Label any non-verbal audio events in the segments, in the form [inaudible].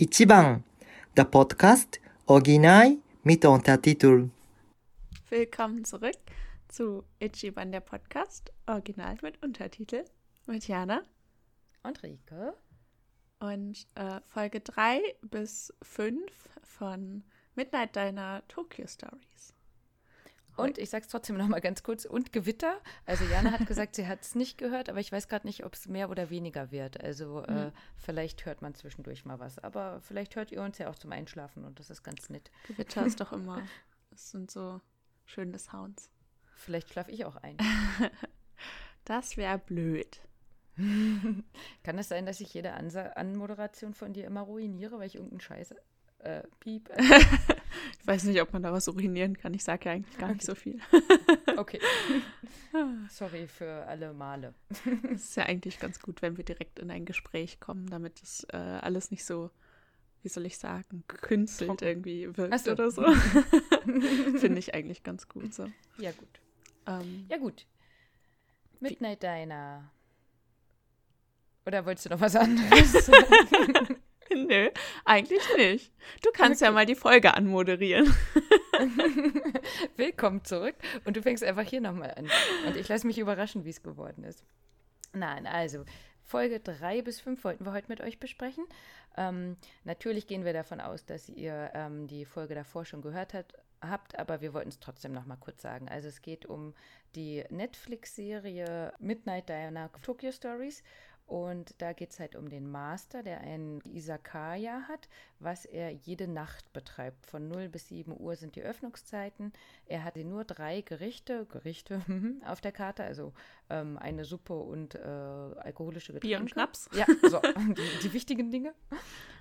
Ichiban, der Podcast Original mit Untertitel. Willkommen zurück zu Ichiban, der Podcast Original mit Untertitel mit Jana und Rike. Und äh, Folge 3 bis 5 von Midnight Diner Tokyo Stories. Und ich sage es trotzdem noch mal ganz kurz, und Gewitter. Also Jana hat gesagt, sie hat es nicht gehört, aber ich weiß gerade nicht, ob es mehr oder weniger wird. Also äh, mhm. vielleicht hört man zwischendurch mal was. Aber vielleicht hört ihr uns ja auch zum Einschlafen und das ist ganz nett. Gewitter ist doch immer, das sind so schöne Sounds. Vielleicht schlafe ich auch ein. [laughs] das wäre blöd. [laughs] Kann es sein, dass ich jede Ansa Anmoderation von dir immer ruiniere, weil ich irgendeinen Scheiß äh, piep? [laughs] Ich weiß nicht, ob man da was urinieren kann. Ich sage ja eigentlich gar okay. nicht so viel. okay. [laughs] Sorry für alle Male. Es ist ja eigentlich ganz gut, wenn wir direkt in ein Gespräch kommen, damit es äh, alles nicht so, wie soll ich sagen, Trocken. irgendwie wirkt so. oder so. [laughs] Finde ich eigentlich ganz gut so. Ja, gut. Ähm, ja, gut. Midnight Diner. Oder wolltest du noch was anderes? [laughs] Nö, eigentlich nicht. Du kannst okay. ja mal die Folge anmoderieren. [laughs] Willkommen zurück. Und du fängst einfach hier nochmal an. Und ich lasse mich überraschen, wie es geworden ist. Nein, also Folge 3 bis 5 wollten wir heute mit euch besprechen. Ähm, natürlich gehen wir davon aus, dass ihr ähm, die Folge davor schon gehört hat, habt, aber wir wollten es trotzdem noch mal kurz sagen. Also es geht um die Netflix-Serie Midnight Diana Tokyo Stories und da geht es halt um den Master, der ein Isakaya hat, was er jede Nacht betreibt. Von 0 bis 7 Uhr sind die Öffnungszeiten. Er hat nur drei Gerichte, Gerichte [laughs] auf der Karte, also ähm, eine Suppe und äh, alkoholische Getränke. Bier und Schnaps. Ja, so, [laughs] [laughs] die, die wichtigen Dinge.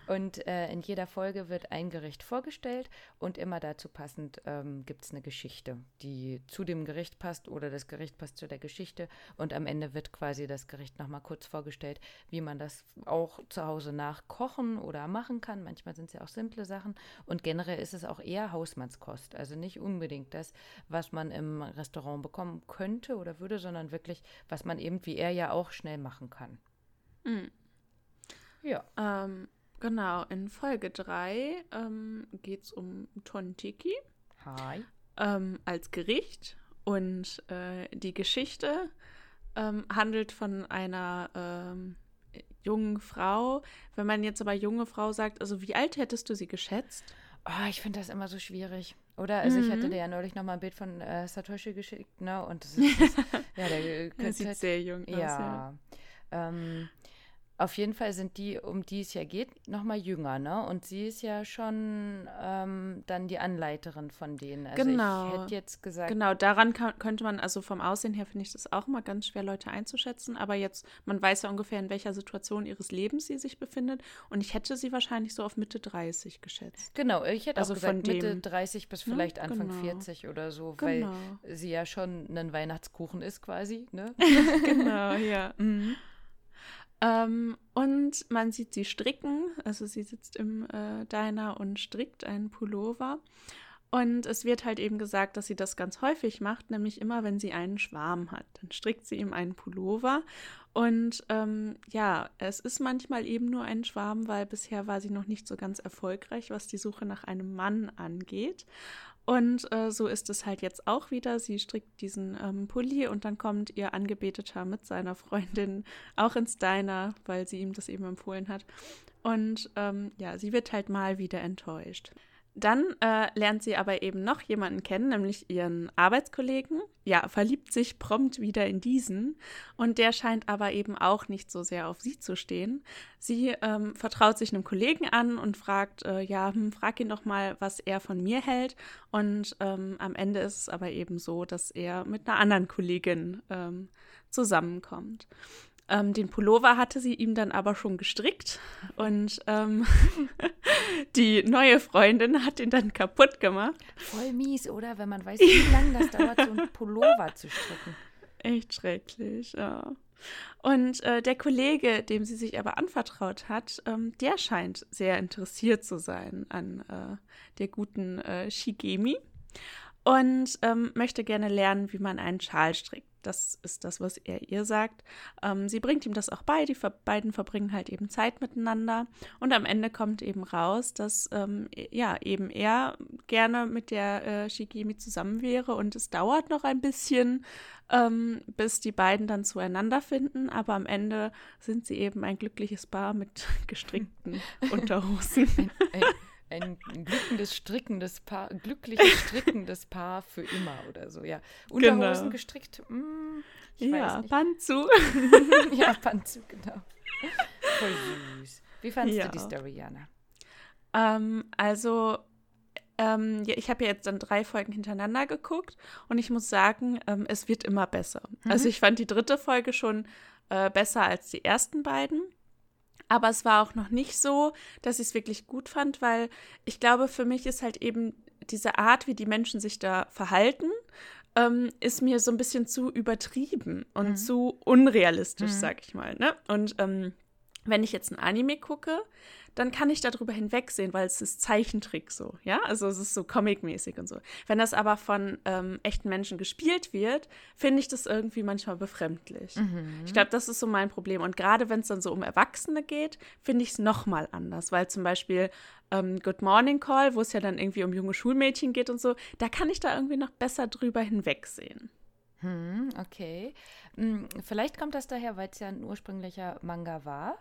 Und äh, in jeder Folge wird ein Gericht vorgestellt und immer dazu passend ähm, gibt es eine Geschichte, die zu dem Gericht passt oder das Gericht passt zu der Geschichte. Und am Ende wird quasi das Gericht nochmal kurz vorgestellt, wie man das auch zu Hause nachkochen oder machen kann. Manchmal sind es ja auch simple Sachen. Und generell ist es auch eher Hausmannskost. Also nicht unbedingt das, was man im Restaurant bekommen könnte oder würde, sondern wirklich, was man eben wie er ja auch schnell machen kann. Mhm. Ja. Ähm, Genau, in Folge 3 ähm, geht es um Tontiki. Hi. Ähm, als Gericht. Und äh, die Geschichte ähm, handelt von einer ähm, jungen Frau. Wenn man jetzt aber junge Frau sagt, also wie alt hättest du sie geschätzt? Oh, ich finde das immer so schwierig. Oder? Also mhm. ich hatte dir ja neulich noch mal ein Bild von äh, Satoshi geschickt, ne? Und das ist, das, [laughs] ja, der, der sieht halt, sehr jung aus. Ja. ja. Ähm, auf jeden Fall sind die, um die es ja geht, noch mal jünger, ne? Und sie ist ja schon ähm, dann die Anleiterin von denen. Also genau. ich hätte jetzt gesagt. Genau, daran kann, könnte man, also vom Aussehen her finde ich das auch immer ganz schwer, Leute einzuschätzen. Aber jetzt, man weiß ja ungefähr, in welcher Situation ihres Lebens sie sich befindet. Und ich hätte sie wahrscheinlich so auf Mitte 30 geschätzt. Genau, ich hätte also auch gesagt, Mitte 30 bis ne? vielleicht ne? Anfang genau. 40 oder so, genau. weil sie ja schon ein Weihnachtskuchen ist quasi, ne? [laughs] genau, ja. [laughs] Mhm. Ähm, und man sieht sie stricken, also sie sitzt im äh, Diner und strickt einen Pullover. Und es wird halt eben gesagt, dass sie das ganz häufig macht, nämlich immer, wenn sie einen Schwarm hat. Dann strickt sie ihm einen Pullover. Und ähm, ja, es ist manchmal eben nur ein Schwarm, weil bisher war sie noch nicht so ganz erfolgreich, was die Suche nach einem Mann angeht. Und äh, so ist es halt jetzt auch wieder. Sie strickt diesen ähm, Pulli und dann kommt ihr Angebeteter mit seiner Freundin auch ins Diner, weil sie ihm das eben empfohlen hat. Und ähm, ja, sie wird halt mal wieder enttäuscht. Dann äh, lernt sie aber eben noch jemanden kennen, nämlich ihren Arbeitskollegen. Ja, verliebt sich prompt wieder in diesen. Und der scheint aber eben auch nicht so sehr auf sie zu stehen. Sie ähm, vertraut sich einem Kollegen an und fragt, äh, ja, hm, frag ihn doch mal, was er von mir hält. Und ähm, am Ende ist es aber eben so, dass er mit einer anderen Kollegin ähm, zusammenkommt. Ähm, den Pullover hatte sie ihm dann aber schon gestrickt und ähm, [laughs] die neue Freundin hat ihn dann kaputt gemacht. Voll mies, oder? Wenn man weiß, wie lange das dauert, so einen [laughs] Pullover zu stricken. Echt schrecklich, ja. Und äh, der Kollege, dem sie sich aber anvertraut hat, ähm, der scheint sehr interessiert zu sein an äh, der guten äh, Shigemi und ähm, möchte gerne lernen, wie man einen Schal strickt. Das ist das, was er ihr sagt. Ähm, sie bringt ihm das auch bei, die ver beiden verbringen halt eben Zeit miteinander und am Ende kommt eben raus, dass ähm, ja eben er gerne mit der äh, Shigemi zusammen wäre und es dauert noch ein bisschen, ähm, bis die beiden dann zueinander finden, aber am Ende sind sie eben ein glückliches Paar mit [laughs] gestrickten [laughs] Unterhosen. Ein, ein, ein glückendes, strickendes Paar, glückliches, strickendes Paar für immer oder so, ja. Unterhosen Genau. gestrickt, mm, ja. Panzu. [laughs] ja, Panzu, genau. Voll süß. Wie fandest Ja. du die Story, Jana? Ähm, also, ähm, ja, ich habe ja jetzt dann drei Folgen hintereinander geguckt und ich muss sagen, ähm, es wird immer besser. Also ich fand die dritte Folge schon äh, besser als die ersten beiden. Aber es war auch noch nicht so, dass ich es wirklich gut fand, weil ich glaube, für mich ist halt eben diese Art, wie die Menschen sich da verhalten, ähm, ist mir so ein bisschen zu übertrieben und zu unrealistisch, sag ich mal. Ne? Und ähm, wenn ich jetzt ein Anime gucke, dann kann ich darüber hinwegsehen, weil es ist Zeichentrick so, ja, also es ist so comic-mäßig und so. Wenn das aber von ähm, echten Menschen gespielt wird, finde ich das irgendwie manchmal befremdlich. Ich glaube, das ist so mein Problem. Und gerade wenn es dann so um Erwachsene geht, finde ich es nochmal anders, weil zum Beispiel ähm, Good Morning Call, wo es ja dann irgendwie um junge Schulmädchen geht und so, da kann ich da irgendwie noch besser drüber hinwegsehen. Hm, okay. Hm, vielleicht kommt das daher, weil es ja ein ursprünglicher Manga war.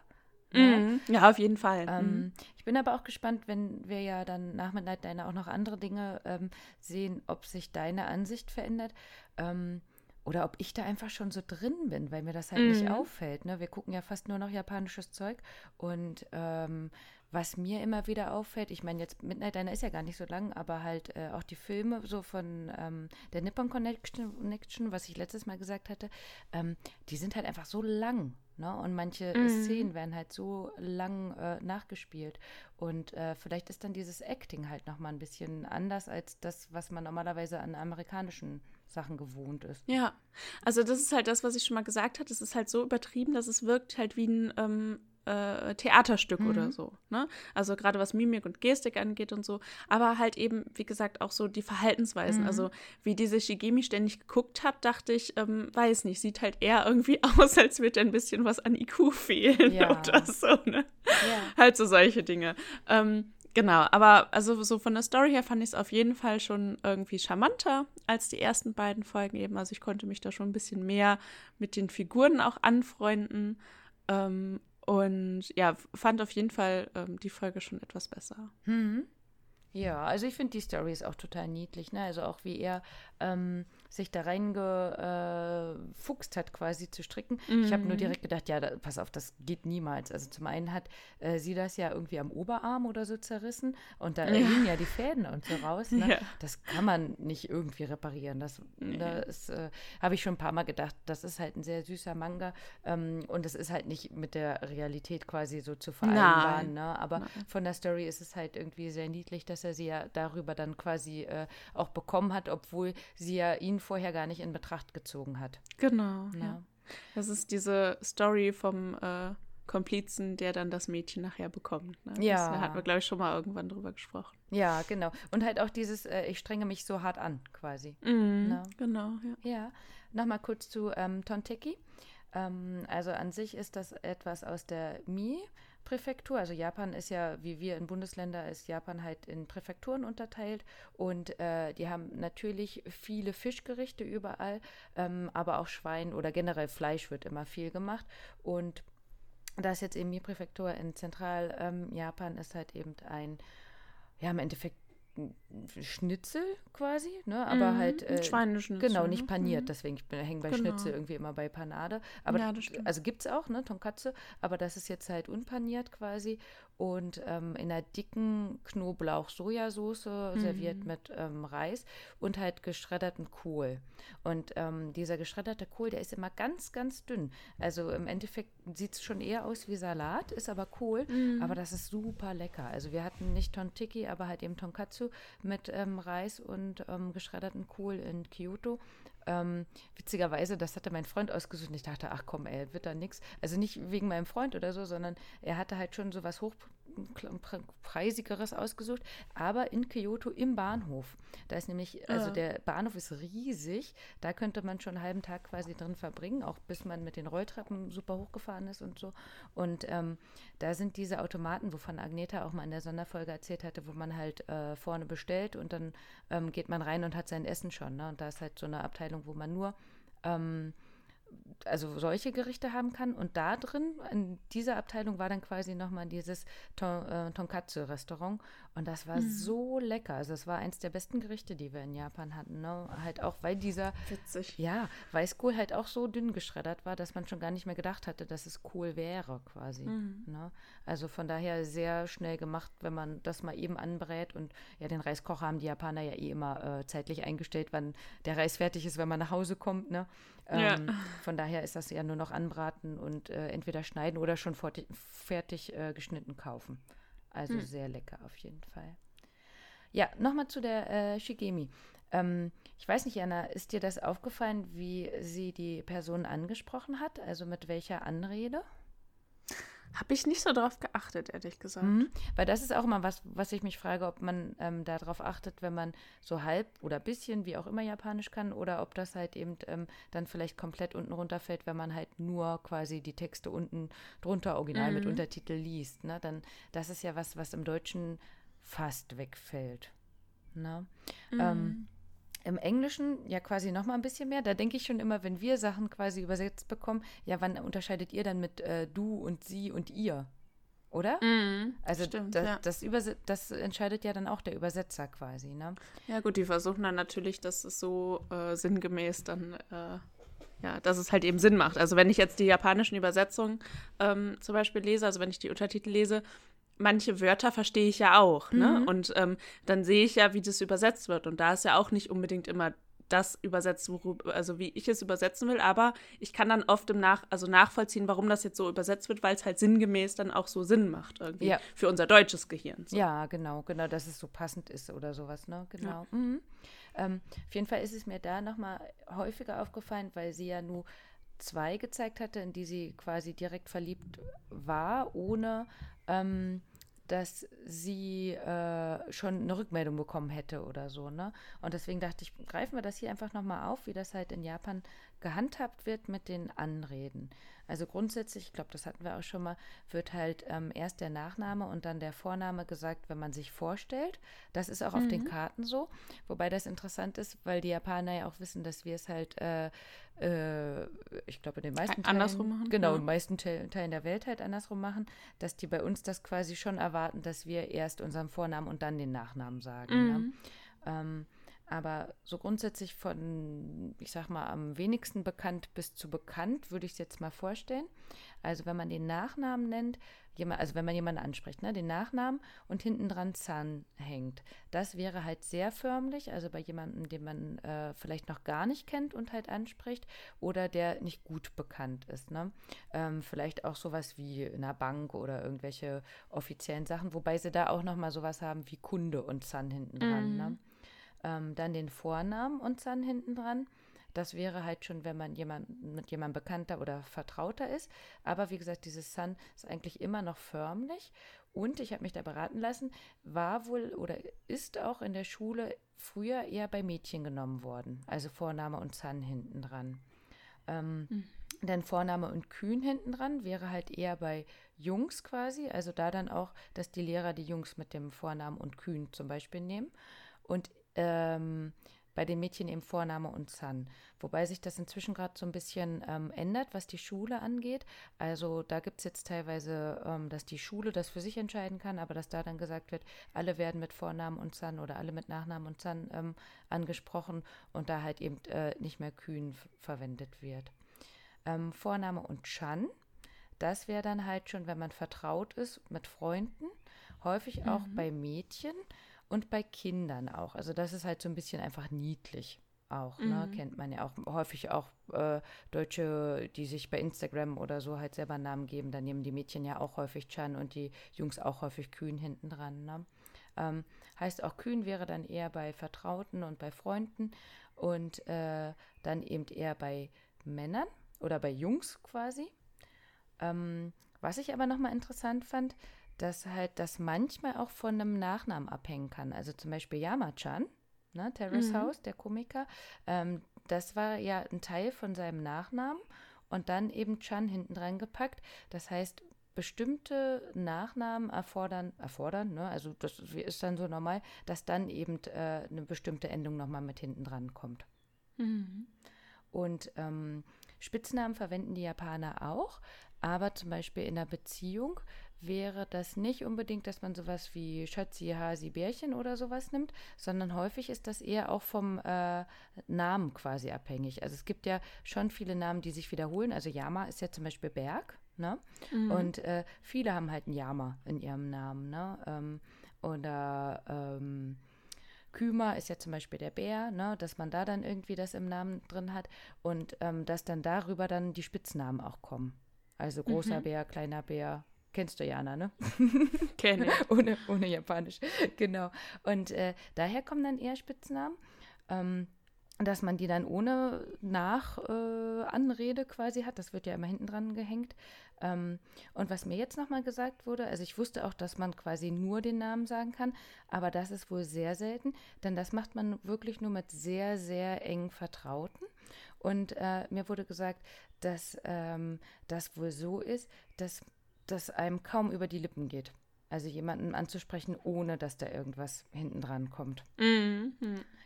Ne? Mhm. Ja, auf jeden Fall. Ähm, ich bin aber auch gespannt, wenn wir ja dann nach Midnight Diner auch noch andere Dinge ähm, sehen, ob sich deine Ansicht verändert. Ähm, oder ob ich da einfach schon so drin bin, weil mir das halt nicht Mhm. auffällt. Ne? Wir gucken ja fast nur noch japanisches Zeug. Und ähm, was mir immer wieder auffällt, ich meine, jetzt Midnight Diner ist ja gar nicht so lang, aber halt äh, auch die Filme so von ähm, der Nippon Connection, Connection, was ich letztes Mal gesagt hatte, ähm, die sind halt einfach so lang. Ne? Und manche Mhm. Szenen werden halt so lang äh, nachgespielt. Und äh, vielleicht ist dann dieses Acting halt nochmal ein bisschen anders als das, was man normalerweise an amerikanischen Sachen gewohnt ist. Ja, also das ist halt das, was ich schon mal gesagt hatte. Es ist halt so übertrieben, dass es wirkt halt wie ein ähm, äh, Theaterstück oder so. Ne? Also gerade was Mimik und Gestik angeht und so. Aber halt eben, wie gesagt, auch so die Verhaltensweisen. Also wie diese Shigemi ständig geguckt hat, dachte ich, ähm, weiß nicht, sieht halt eher irgendwie [laughs] aus, als würde ein bisschen was an IQ fehlen Ja. oder so. Ne? Ja. Halt so solche Dinge. Ähm, genau, aber also so von der Story her fand ich es auf jeden Fall schon irgendwie charmanter als die ersten beiden Folgen eben. Also ich konnte mich da schon ein bisschen mehr mit den Figuren auch anfreunden. Ähm, und ja, fand auf jeden Fall ähm, die Folge schon etwas besser. Mhm. Ja, also ich finde die Story ist auch total niedlich, ne? Also auch wie er ähm, sich da reingefuchst hat, quasi zu stricken. Ich habe nur direkt gedacht, ja, da, pass auf, das geht niemals. Also zum einen hat äh, sie das ja irgendwie am Oberarm oder so zerrissen und da hingen ja die Fäden und so raus. Ne? Ja. Das kann man nicht irgendwie reparieren. Das, das äh, habe ich schon ein paar Mal gedacht. Das ist halt ein sehr süßer Manga ähm, und es ist halt nicht mit der Realität quasi so zu vereinbaren. Nein. Ne? Aber von der Story ist es halt irgendwie sehr niedlich, dass er sie ja darüber dann quasi äh, auch bekommen hat, obwohl sie ja ihn vorher gar nicht in Betracht gezogen hat. Genau. Ne? Ja. Das ist diese Story vom äh, Komplizen, der dann das Mädchen nachher bekommt. Ne? Ja. Da hatten wir, glaube ich, schon mal irgendwann drüber gesprochen. Ja, genau. Und halt auch dieses, äh, ich strenge mich so hart an, quasi. Mhm, Na. Genau, ja. Ja, nochmal kurz zu ähm, Tonteki. Ähm, also an sich ist das etwas aus der Mi-Präfektur. Also Japan ist ja, wie wir in Bundesländer, ist Japan halt in Präfekturen unterteilt. Und äh, die haben natürlich viele Fischgerichte überall, ähm, aber auch Schwein oder generell Fleisch wird immer viel gemacht. Und das jetzt eben Mi-Präfektur in Zentral-Japan ist halt eben ein, ja, im Endeffekt Schnitzel quasi, ne? Aber Mhm, halt. ein Schweineschnitzel, Genau, ne? nicht paniert. Mhm. Deswegen, ich bin- bei Genau. Schnitzel irgendwie immer bei Panade. Aber Ja, also gibt es auch, ne? Tonkatsu. Aber das ist jetzt halt unpaniert quasi. Und ähm, in einer dicken Knoblauch-Sojasauce serviert Mhm. mit ähm, Reis und halt geschredderten Kohl. Und ähm, dieser geschredderte Kohl, der ist immer ganz, ganz dünn. Also im Endeffekt sieht es schon eher aus wie Salat, ist aber Kohl. Mhm. Aber das ist super lecker. Also wir hatten nicht Tontiki, aber halt eben Tonkatsu mit ähm, Reis und ähm, geschredderten Kohl in Kyoto. Ähm, witzigerweise, das hatte mein Freund ausgesucht und ich dachte, ach komm, ey, wird da nix. Also nicht wegen meinem Freund oder so, sondern er hatte halt schon sowas ein preisigeres ausgesucht, aber in Kyoto im Bahnhof. Da ist nämlich, also ja. der Bahnhof ist riesig, da könnte man schon einen halben Tag quasi drin verbringen, auch bis man mit den Rolltreppen super hochgefahren ist und so. Und ähm, da sind diese Automaten, wovon Agneta auch mal in der Sonderfolge erzählt hatte, wo man halt äh, vorne bestellt und dann ähm, geht man rein und hat sein Essen schon. Ne? Und da ist halt so eine Abteilung, wo man nur ähm, also solche Gerichte haben kann. Und da drin, in dieser Abteilung, war dann quasi nochmal dieses Ton, äh, Tonkatsu-Restaurant. Und das war mhm. so lecker. Also es war eins der besten Gerichte, die wir in Japan hatten. Ne? Halt auch, weil dieser Witzig. Ja, Weißkohl halt auch so dünn geschreddert war, dass man schon gar nicht mehr gedacht hatte, dass es Kohl wäre quasi. Mhm. Ne? Also von daher sehr schnell gemacht, wenn man das mal eben anbrät. Und ja, den Reiskocher haben die Japaner ja eh immer äh, zeitlich eingestellt, wann der Reis fertig ist, wenn man nach Hause kommt. Ne? Ähm, ja. Von daher ist das ja nur noch anbraten und äh, entweder schneiden oder schon fertig äh, geschnitten kaufen. Also hm. sehr lecker auf jeden Fall. Ja, nochmal zu der äh, Shigemi. Ähm, ich weiß nicht, Anna, ist dir das aufgefallen, wie sie die Person angesprochen hat? Also mit welcher Anrede? Habe ich nicht so drauf geachtet, ehrlich gesagt. Mhm. Weil das ist auch immer was, was ich mich frage, ob man ähm, darauf achtet, wenn man so halb oder bisschen, wie auch immer Japanisch kann, oder ob das halt eben ähm, dann vielleicht komplett unten runterfällt, wenn man halt nur quasi die Texte unten drunter original mhm. mit Untertitel liest. Ne? Dann, das ist ja was, was im Deutschen fast wegfällt. Ne? Mhm. Ähm, im Englischen ja quasi noch mal ein bisschen mehr. Da denke ich schon immer, wenn wir Sachen quasi übersetzt bekommen, ja, wann unterscheidet ihr dann mit äh, du und sie und ihr? Oder? Mm, also stimmt, da, ja. das, das entscheidet ja dann auch der Übersetzer quasi, ne? Ja gut, die versuchen dann natürlich, dass es so äh, sinngemäß dann, äh, ja, dass es halt eben Sinn macht. Also wenn ich jetzt die japanischen Übersetzungen ähm, zum Beispiel lese, also wenn ich die Untertitel lese, manche Wörter verstehe ich ja auch, ne? Mhm. Und ähm, dann sehe ich ja, wie das übersetzt wird. Und da ist ja auch nicht unbedingt immer das übersetzt, worüber, also wie ich es übersetzen will, aber ich kann dann oft im Nach, also nachvollziehen, warum das jetzt so übersetzt wird, weil es halt sinngemäß dann auch so Sinn macht irgendwie ja. für unser deutsches Gehirn. So. Ja, genau, genau, dass es so passend ist oder sowas, ne? Genau. Ja. Mhm. Ähm, auf jeden Fall ist es mir da nochmal häufiger aufgefallen, weil sie ja nur zwei gezeigt hatte, in die sie quasi direkt verliebt war, ohne ähm, dass sie äh, schon eine Rückmeldung bekommen hätte oder so, ne? Und deswegen dachte ich, greifen wir das hier einfach nochmal auf, wie das halt in Japan gehandhabt wird mit den Anreden. Also grundsätzlich, ich glaube, das hatten wir auch schon mal, wird halt ähm, erst der Nachname und dann der Vorname gesagt, wenn man sich vorstellt. Das ist auch mhm. auf den mhm. Karten so. Wobei das interessant ist, weil die Japaner ja auch wissen, dass wir es halt, äh, äh, ich glaube, in den meisten Teilen. Andersrum machen? Genau, in den meisten Teilen der Welt halt andersrum machen, dass die bei uns das quasi schon erwarten, dass wir erst unseren Vornamen und dann den Nachnamen sagen. Ne? Mhm. Ne? Ähm, aber so grundsätzlich von, ich sag mal, am wenigsten bekannt bis zu bekannt, würde ich es jetzt mal vorstellen. Also wenn man den Nachnamen nennt, also wenn man jemanden anspricht, ne, den Nachnamen und hinten dran Zahn hängt. Das wäre halt sehr förmlich, also bei jemandem, den man äh, vielleicht noch gar nicht kennt und halt anspricht oder der nicht gut bekannt ist. Ne? Ähm, vielleicht auch sowas wie in einer Bank oder irgendwelche offiziellen Sachen, wobei sie da auch nochmal sowas haben wie Kunde und Zahn hinten dran. Mhm. Ne? Ähm, dann den Vornamen und dann hinten dran. Das wäre halt schon, wenn man jemand, mit jemandem bekannter oder vertrauter ist. Aber wie gesagt, dieses Sun ist eigentlich immer noch förmlich. Und ich habe mich da beraten lassen, war wohl oder ist auch in der Schule früher eher bei Mädchen genommen worden. Also Vorname und Sun hinten dran. Ähm, mhm. Denn Vorname und Kühn hinten dran wäre halt eher bei Jungs quasi. Also da dann auch, dass die Lehrer die Jungs mit dem Vornamen und Kühn zum Beispiel nehmen. Und ähm, bei den Mädchen eben Vorname und San. Wobei sich das inzwischen gerade so ein bisschen ähm, ändert, was die Schule angeht. Also da gibt es jetzt teilweise, ähm, dass die Schule das für sich entscheiden kann, aber dass da dann gesagt wird, alle werden mit Vornamen und San oder alle mit Nachnamen und San ähm, angesprochen und da halt eben äh, nicht mehr Kühn verwendet wird. Ähm, Vorname und Chan, das wäre dann halt schon, wenn man vertraut ist mit Freunden, häufig mhm. auch bei Mädchen und bei Kindern auch. Also das ist halt so ein bisschen einfach niedlich auch, ne? mhm. ne? Kennt man ja auch häufig auch äh, Deutsche, die sich bei Instagram oder so halt selber Namen geben. Da nehmen die Mädchen ja auch häufig Chan und die Jungs auch häufig Kühn hinten dran. Ne? Ähm, heißt auch Kühn wäre dann eher bei Vertrauten und bei Freunden und äh, dann eben eher bei Männern oder bei Jungs quasi. Ähm, was ich aber nochmal interessant fand, dass halt das manchmal auch von einem Nachnamen abhängen kann. Also zum Beispiel Yama-chan, ne, Terrace Mhm. House, der Komiker, ähm, das war ja ein Teil von seinem Nachnamen und dann eben Chan hinten dran gepackt. Das heißt, bestimmte Nachnamen erfordern, erfordern, ne, also das ist dann so normal, dass dann eben äh, eine bestimmte Endung nochmal mit hinten dran kommt. Mhm. Und ähm, Spitznamen verwenden die Japaner auch, aber zum Beispiel in einer Beziehung wäre das nicht unbedingt, dass man sowas wie Schatzi, Hasi, Bärchen oder sowas nimmt, sondern häufig ist das eher auch vom äh, Namen quasi abhängig. Also es gibt ja schon viele Namen, die sich wiederholen. Also Yama ist ja zum Beispiel Berg, ne? Mhm. Und äh, viele haben halt einen Yama in ihrem Namen, ne? Ähm, oder ähm, Küma ist ja zum Beispiel der Bär, ne? dass man da dann irgendwie das im Namen drin hat und ähm, dass dann darüber dann die Spitznamen auch kommen. Also großer Mhm. Bär, kleiner Bär, kennst du Jana, ne? [laughs] Kenne ich. [laughs] ohne, ohne Japanisch, [laughs] genau. Und äh, daher kommen dann eher Spitznamen. Ähm, dass man die dann ohne Nach-Anrede äh, quasi hat. Das wird ja immer hinten dran gehängt. Ähm, und was mir jetzt nochmal gesagt wurde, also ich wusste auch, dass man quasi nur den Namen sagen kann, aber das ist wohl sehr selten, denn das macht man wirklich nur mit sehr, sehr eng Vertrauten. Und äh, mir wurde gesagt, dass ähm, das wohl so ist, dass das einem kaum über die Lippen geht. Also jemanden anzusprechen, ohne dass da irgendwas hinten dran kommt. Mhm.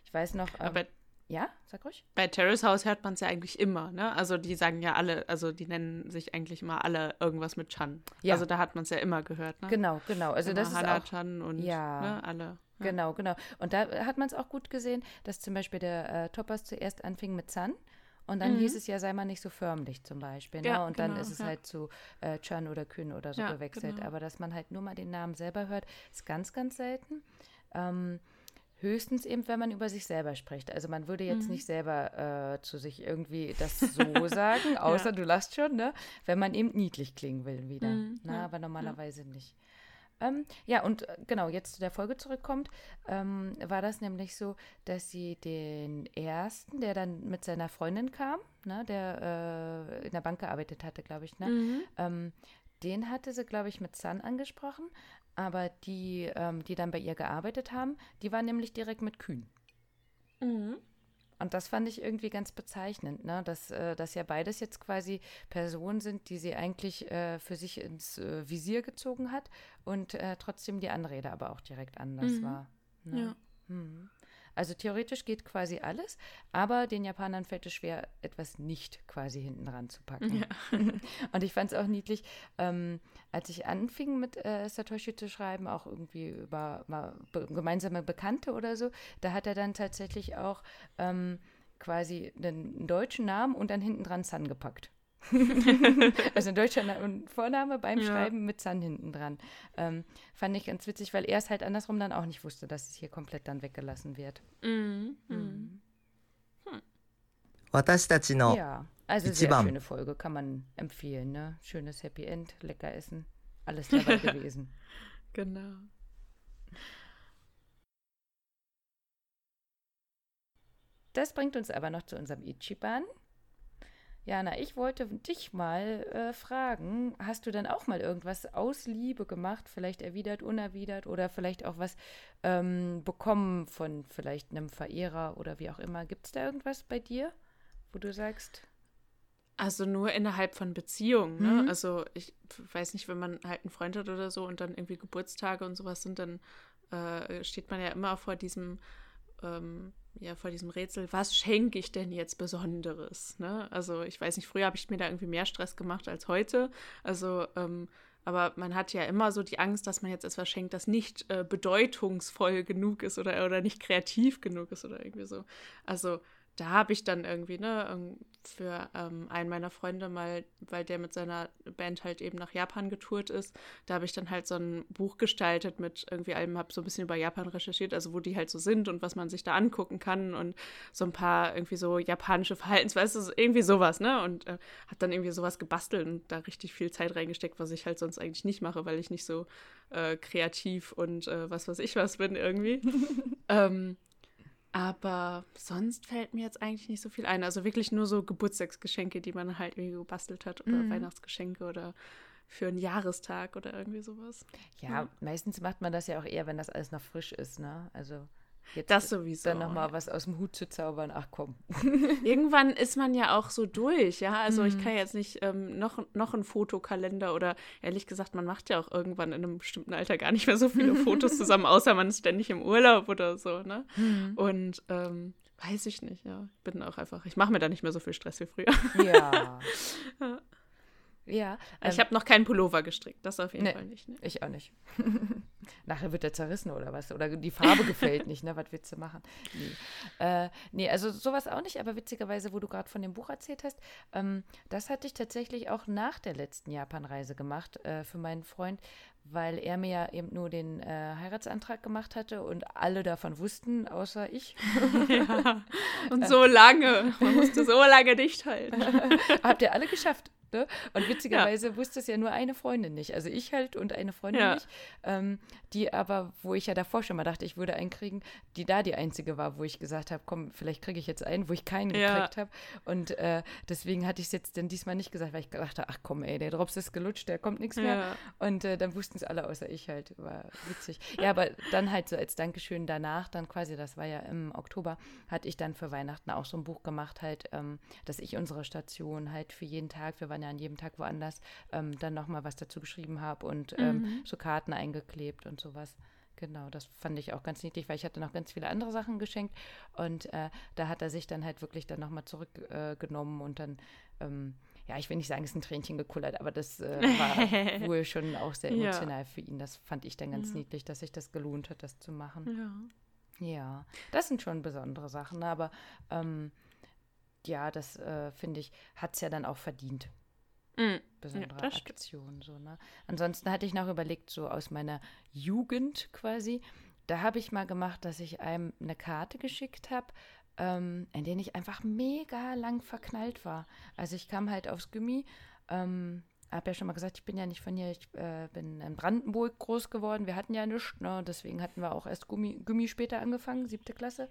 Ich weiß noch. Ähm, Aber ja, sag ruhig. bei Terrace House hört man es ja eigentlich immer, ne? Also die sagen ja alle, also die nennen sich eigentlich immer alle irgendwas mit Chan. Ja. Also da hat man es ja immer gehört, ne? Genau, genau. Also das ist auch Hana-chan und Ja. ne, alle. Ja. Genau, genau. Und da hat man es auch gut gesehen, dass zum Beispiel der äh, Toppers zuerst anfing mit San. Und dann Mhm. hieß es ja, sei mal nicht so förmlich zum Beispiel. Ne? Ja, und dann genau, ist es ja. halt zu äh, Chan oder Kün oder so Ja, gewechselt. genau. Aber dass man halt nur mal den Namen selber hört, ist ganz, ganz selten. Ähm, höchstens eben, wenn man über sich selber spricht. Also man würde jetzt Mhm. nicht selber äh, zu sich irgendwie das [laughs] so sagen, außer du lachst schon, ne? Wenn man eben niedlich klingen will wieder. Mhm, Na, ja, aber normalerweise nicht. Ähm, ja, und äh, genau, jetzt zu der Folge zurückkommt, ähm, war das nämlich so, dass sie den ersten, der dann mit seiner Freundin kam, ne, der äh, in der Bank gearbeitet hatte, glaube ich, ne, Mhm. ähm, den hatte sie, glaube ich, mit Sun angesprochen, aber die, ähm, die dann bei ihr gearbeitet haben, die waren nämlich direkt mit Kühn. Mhm. Und das fand ich irgendwie ganz bezeichnend, ne? dass, äh, dass ja beides jetzt quasi Personen sind, die sie eigentlich äh, für sich ins äh, Visier gezogen hat und äh, trotzdem die Anrede aber auch direkt anders Mhm. war. Ne? Ja. Mhm. Also theoretisch geht quasi alles, aber den Japanern fällt es schwer, etwas nicht quasi hinten dran zu packen. [laughs] Und ich fand es auch niedlich, ähm, als ich anfing mit äh, Satoshi zu schreiben, auch irgendwie über mal be gemeinsame Bekannte oder so, da hat er dann tatsächlich auch ähm, quasi einen, deutschen Namen und dann hinten dran San gepackt. [laughs] also in Deutschland ein Vorname beim ja. Schreiben mit San hinten dran. Ähm, fand ich ganz witzig, weil er es halt andersrum dann auch nicht wusste, dass es hier komplett dann weggelassen wird. Mhm. Mhm. Hm. Ja, also sehr schöne Folge, kann man empfehlen. Ne? Schönes Happy End, lecker essen, alles dabei [laughs] gewesen. Genau. Das bringt uns aber noch zu unserem Ichiban. Jana, ich wollte dich mal äh, fragen, hast du denn auch mal irgendwas aus Liebe gemacht, vielleicht erwidert, unerwidert oder vielleicht auch was ähm, bekommen von vielleicht einem Verehrer oder wie auch immer? Gibt es da irgendwas bei dir, wo du sagst, Also nur innerhalb von Beziehungen, ne? Mhm. Also ich weiß nicht, wenn man halt einen Freund hat oder so und dann irgendwie Geburtstage und sowas sind, dann äh, steht man ja immer vor diesem, ähm, ja, vor diesem Rätsel, was schenke ich denn jetzt Besonderes? Ne? Also ich weiß nicht, früher habe ich mir da irgendwie mehr Stress gemacht als heute. Also, ähm, aber man hat ja immer so die Angst, dass man jetzt etwas schenkt, das nicht äh, bedeutungsvoll genug ist oder, oder nicht kreativ genug ist oder irgendwie so. Also da habe ich dann irgendwie, ne, ähm, für ähm, einen meiner Freunde mal, weil der mit seiner Band halt eben nach Japan getourt ist, da habe ich dann halt so ein Buch gestaltet mit irgendwie allem, habe so ein bisschen über Japan recherchiert, also wo die halt so sind und was man sich da angucken kann und so ein paar irgendwie so japanische Verhaltensweisen, irgendwie sowas, ne, und äh, habe dann irgendwie sowas gebastelt und da richtig viel Zeit reingesteckt, was ich halt sonst eigentlich nicht mache, weil ich nicht so äh, kreativ und äh, was weiß ich was bin irgendwie. [laughs] ähm, aber sonst fällt mir jetzt eigentlich nicht so viel ein. Also wirklich nur so Geburtstagsgeschenke, die man halt irgendwie gebastelt hat oder Mhm. Weihnachtsgeschenke oder für einen Jahrestag oder irgendwie sowas. Ja, ja, meistens macht man das ja auch eher, wenn das alles noch frisch ist, ne? Also Jetzt das sowieso. Dann nochmal was aus dem Hut zu zaubern, ach komm. [laughs] Irgendwann ist man ja auch so durch, ja. Also mhm. ich kann jetzt nicht ähm, noch, noch einen Fotokalender oder ehrlich gesagt, man macht ja auch irgendwann in einem bestimmten Alter gar nicht mehr so viele Fotos [laughs] zusammen, außer man ist ständig im Urlaub oder so, ne? Mhm. Und ähm, weiß ich nicht, ja. Ich bin auch einfach, ich mache mir da nicht mehr so viel Stress wie früher. Ja. [laughs] ja. Ja. Ähm, ich habe noch keinen Pullover gestrickt, das auf jeden nee, Fall nicht. Ne? Ich auch nicht. [laughs] Nachher wird der zerrissen oder was? Oder die Farbe gefällt nicht, ne? Was willst du machen? Nee. Äh, nee, also sowas auch nicht, aber witzigerweise, wo du gerade von dem Buch erzählt hast, ähm, das hatte ich tatsächlich auch nach der letzten Japanreise gemacht äh, für meinen Freund, weil er mir ja eben nur den äh, Heiratsantrag gemacht hatte und alle davon wussten, außer ich. [laughs] ja. [laughs] Und so lange. Man musste so lange dicht halten. Habt ihr alle geschafft? Ne? Und witzigerweise ja. wusste es ja nur eine Freundin nicht. Also ich halt und eine Freundin ja. nicht. Ähm, die aber, wo ich ja davor schon mal dachte, ich würde einen kriegen, die da die einzige war, wo ich gesagt habe, komm, vielleicht kriege ich jetzt einen, wo ich keinen ja. gekriegt habe. Und äh, deswegen hatte ich es jetzt dann diesmal nicht gesagt, weil ich dachte, ach komm, ey, der Drops ist gelutscht, der kommt nichts mehr. Und äh, dann wussten es alle außer ich halt. War witzig. Ja, aber dann halt so als Dankeschön danach, dann quasi, das war ja im Oktober, hatte ich dann für Weihnachten auch so ein Buch gemacht, halt, ähm, dass ich unsere Station halt für jeden Tag, wir waren ja an jedem Tag woanders, ähm, dann nochmal was dazu geschrieben habe und ähm, mhm. so Karten eingeklebt und sowas. Genau, das fand ich auch ganz niedlich, weil ich hatte noch ganz viele andere Sachen geschenkt und äh, da hat er sich dann halt wirklich dann nochmal zurückgenommen äh, und dann, ähm, ja, ich will nicht sagen, es ist ein Tränchen gekullert, aber das äh, war [laughs] wohl schon auch sehr emotional ja. für ihn. Das fand ich dann ganz ja. niedlich, dass sich das gelohnt hat, das zu machen. Ja. Ja, das sind schon besondere Sachen, aber ähm, ja, das äh, finde ich, hat es ja dann auch verdient. Mhm. Besondere ja, Aktion. So, ne? Ansonsten hatte ich noch überlegt, so aus meiner Jugend quasi, da habe ich mal gemacht, dass ich einem eine Karte geschickt habe, ähm, in der ich einfach mega lang verknallt war. Also ich kam halt aufs Gummi, ähm, habe ja schon mal gesagt, ich bin ja nicht von hier, ich äh, bin in Brandenburg groß geworden. Wir hatten ja nichts, ne? deswegen hatten wir auch erst Gummi, Gummi später angefangen, siebte Klasse.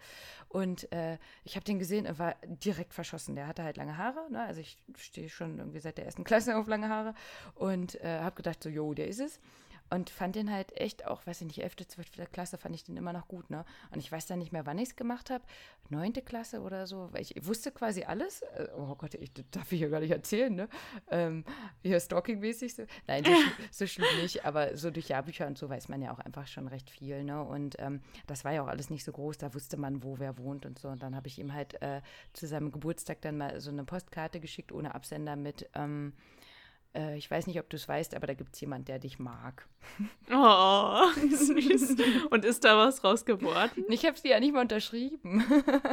Und äh, ich habe den gesehen, er war direkt verschossen. Der hatte halt lange Haare, ne? also ich stehe schon irgendwie seit der ersten [laughs] Klasse auf lange Haare und äh, habe gedacht, so, jo, der ist es. Und fand den halt echt auch, weiß ich nicht, 11., 12. Klasse fand ich den immer noch gut, ne? Und ich weiß dann nicht mehr, wann ich es gemacht habe. 9. Klasse oder so, weil ich wusste quasi alles. Äh, oh Gott, ich darf ich ja gar nicht erzählen, ne? Ähm, hier Stalking-mäßig so. Nein, so, [laughs] so schlimm nicht, aber so durch Jahrbücher und so weiß man ja auch einfach schon recht viel, ne? Und ähm, das war ja auch alles nicht so groß, da wusste man, wo wer wohnt und so. Und dann habe ich ihm halt äh, zu seinem Geburtstag dann mal so eine Postkarte geschickt, ohne Absender mit, ähm, äh, ich weiß nicht, ob du es weißt, aber da gibt es jemanden, der dich mag. [laughs] Oh, süß. Und ist da was raus geworden? Ich habe sie ja nicht mal unterschrieben.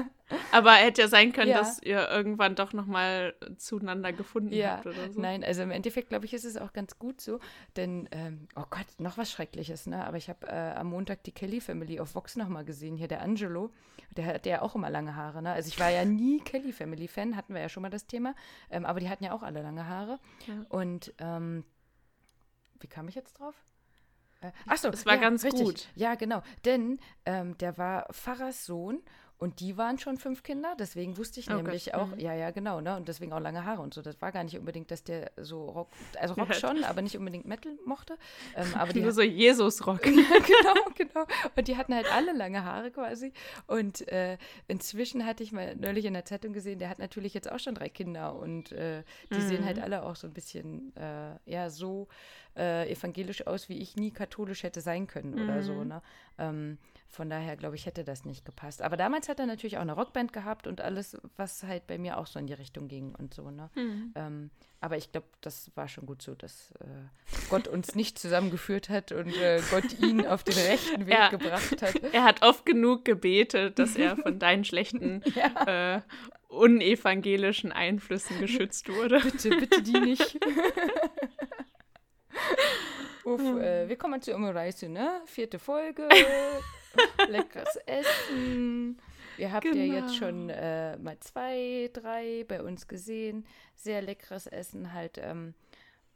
[laughs] aber hätte ja sein können, ja. dass ihr irgendwann doch noch mal zueinander gefunden ja. habt oder so. Nein, also im Endeffekt, glaube ich, ist es auch ganz gut so. Denn, ähm, oh Gott, noch was Schreckliches, ne? Aber ich habe äh, am Montag die Kelly Family auf Vox noch mal gesehen. Hier der Angelo, der hat ja auch immer lange Haare, ne? Also ich war ja nie [laughs] Kelly Family Fan, hatten wir ja schon mal das Thema. Ähm, aber die hatten ja auch alle lange Haare. Ja. Und ähm, wie kam ich jetzt drauf? Äh, Achso, es war ja, ganz richtig. gut. Ja, genau. Denn ähm, der war Pfarrers Sohn und die waren schon fünf Kinder, deswegen wusste ich oh nämlich Gott. auch, mhm. ja, ja, genau, ne? Und deswegen auch lange Haare und so. Das war gar nicht unbedingt, dass der so Rock, also Rock schon, aber nicht unbedingt Metal mochte. Ähm, [laughs] aber die Nur so Jesus-Rock. [laughs] genau, genau. Und die hatten halt alle lange Haare quasi. Und äh, inzwischen hatte ich mal neulich in der Zeitung gesehen, der hat natürlich jetzt auch schon drei Kinder und äh, die mhm. sehen halt alle auch so ein bisschen, äh, ja, so äh, evangelisch aus, wie ich nie katholisch hätte sein können mhm. oder so, mhm. ne? Ähm, von daher, glaube ich, hätte das nicht gepasst. Aber damals hat er natürlich auch eine Rockband gehabt und alles, was halt bei mir auch so in die Richtung ging und so. Ne? Mhm. Ähm, aber ich glaube, das war schon gut so, dass äh, Gott uns nicht zusammengeführt hat und äh, Gott ihn auf den rechten Weg ja. gebracht hat. Er hat oft genug gebetet, dass er von [laughs] deinen schlechten, ja. äh, unevangelischen Einflüssen geschützt wurde. Bitte, bitte die nicht. [laughs] Uff, äh, wir kommen zu Omoreise, ne? Vierte Folge. [laughs] [laughs] leckeres Essen. Ihr habt genau. ja jetzt genau. schon äh, mal zwei, drei bei uns gesehen. Sehr leckeres Essen, halt ähm,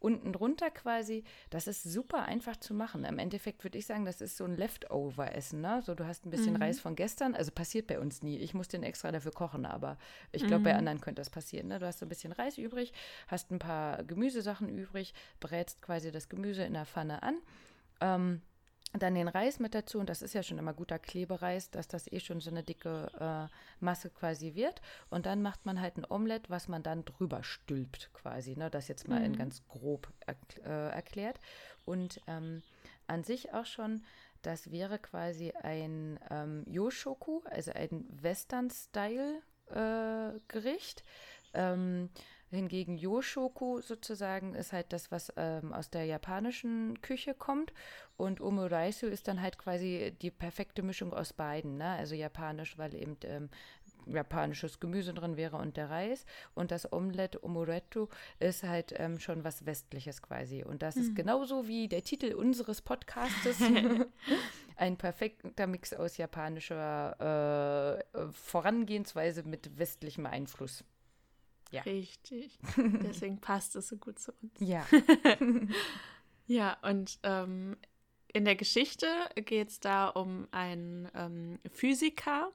unten drunter quasi, das ist super einfach zu machen. Im Endeffekt würde ich sagen, das ist so ein Leftover-Essen. Ne? So, du hast ein bisschen mhm. Reis von gestern, also passiert bei uns nie. Ich muss den extra dafür kochen, aber ich glaube, mhm. bei anderen könnte das passieren. Ne? Du hast so ein bisschen Reis übrig, hast ein paar Gemüsesachen übrig, brätst quasi das Gemüse in der Pfanne an. Ähm, dann den Reis mit dazu und das ist ja schon immer guter Klebereis, dass das eh schon so eine dicke äh, Masse quasi wird. Und dann macht man halt ein Omelett, was man dann drüber stülpt quasi. Ne? Das jetzt mal mhm. in ganz grob äh, erklärt. Und ähm, an sich auch schon, das wäre quasi ein ähm, Yoshoku, also ein Western-Style-Gericht. Äh, ähm, Hingegen Yoshoku sozusagen ist halt das, was ähm, aus der japanischen Küche kommt. Und Omuraisu ist dann halt quasi die perfekte Mischung aus beiden. Ne? Also japanisch, weil eben ähm, japanisches Gemüse drin wäre und der Reis. Und das Omelette Omurettu ist halt ähm, schon was Westliches quasi. Und das mhm. ist genauso wie der Titel unseres Podcastes. [laughs] ein perfekter Mix aus japanischer äh, Vorangehensweise mit westlichem Einfluss. Ja. Richtig. [laughs] Deswegen passt es so gut zu uns. Ja. [laughs] ja, und ähm, in der Geschichte geht es da um einen ähm, Physiker,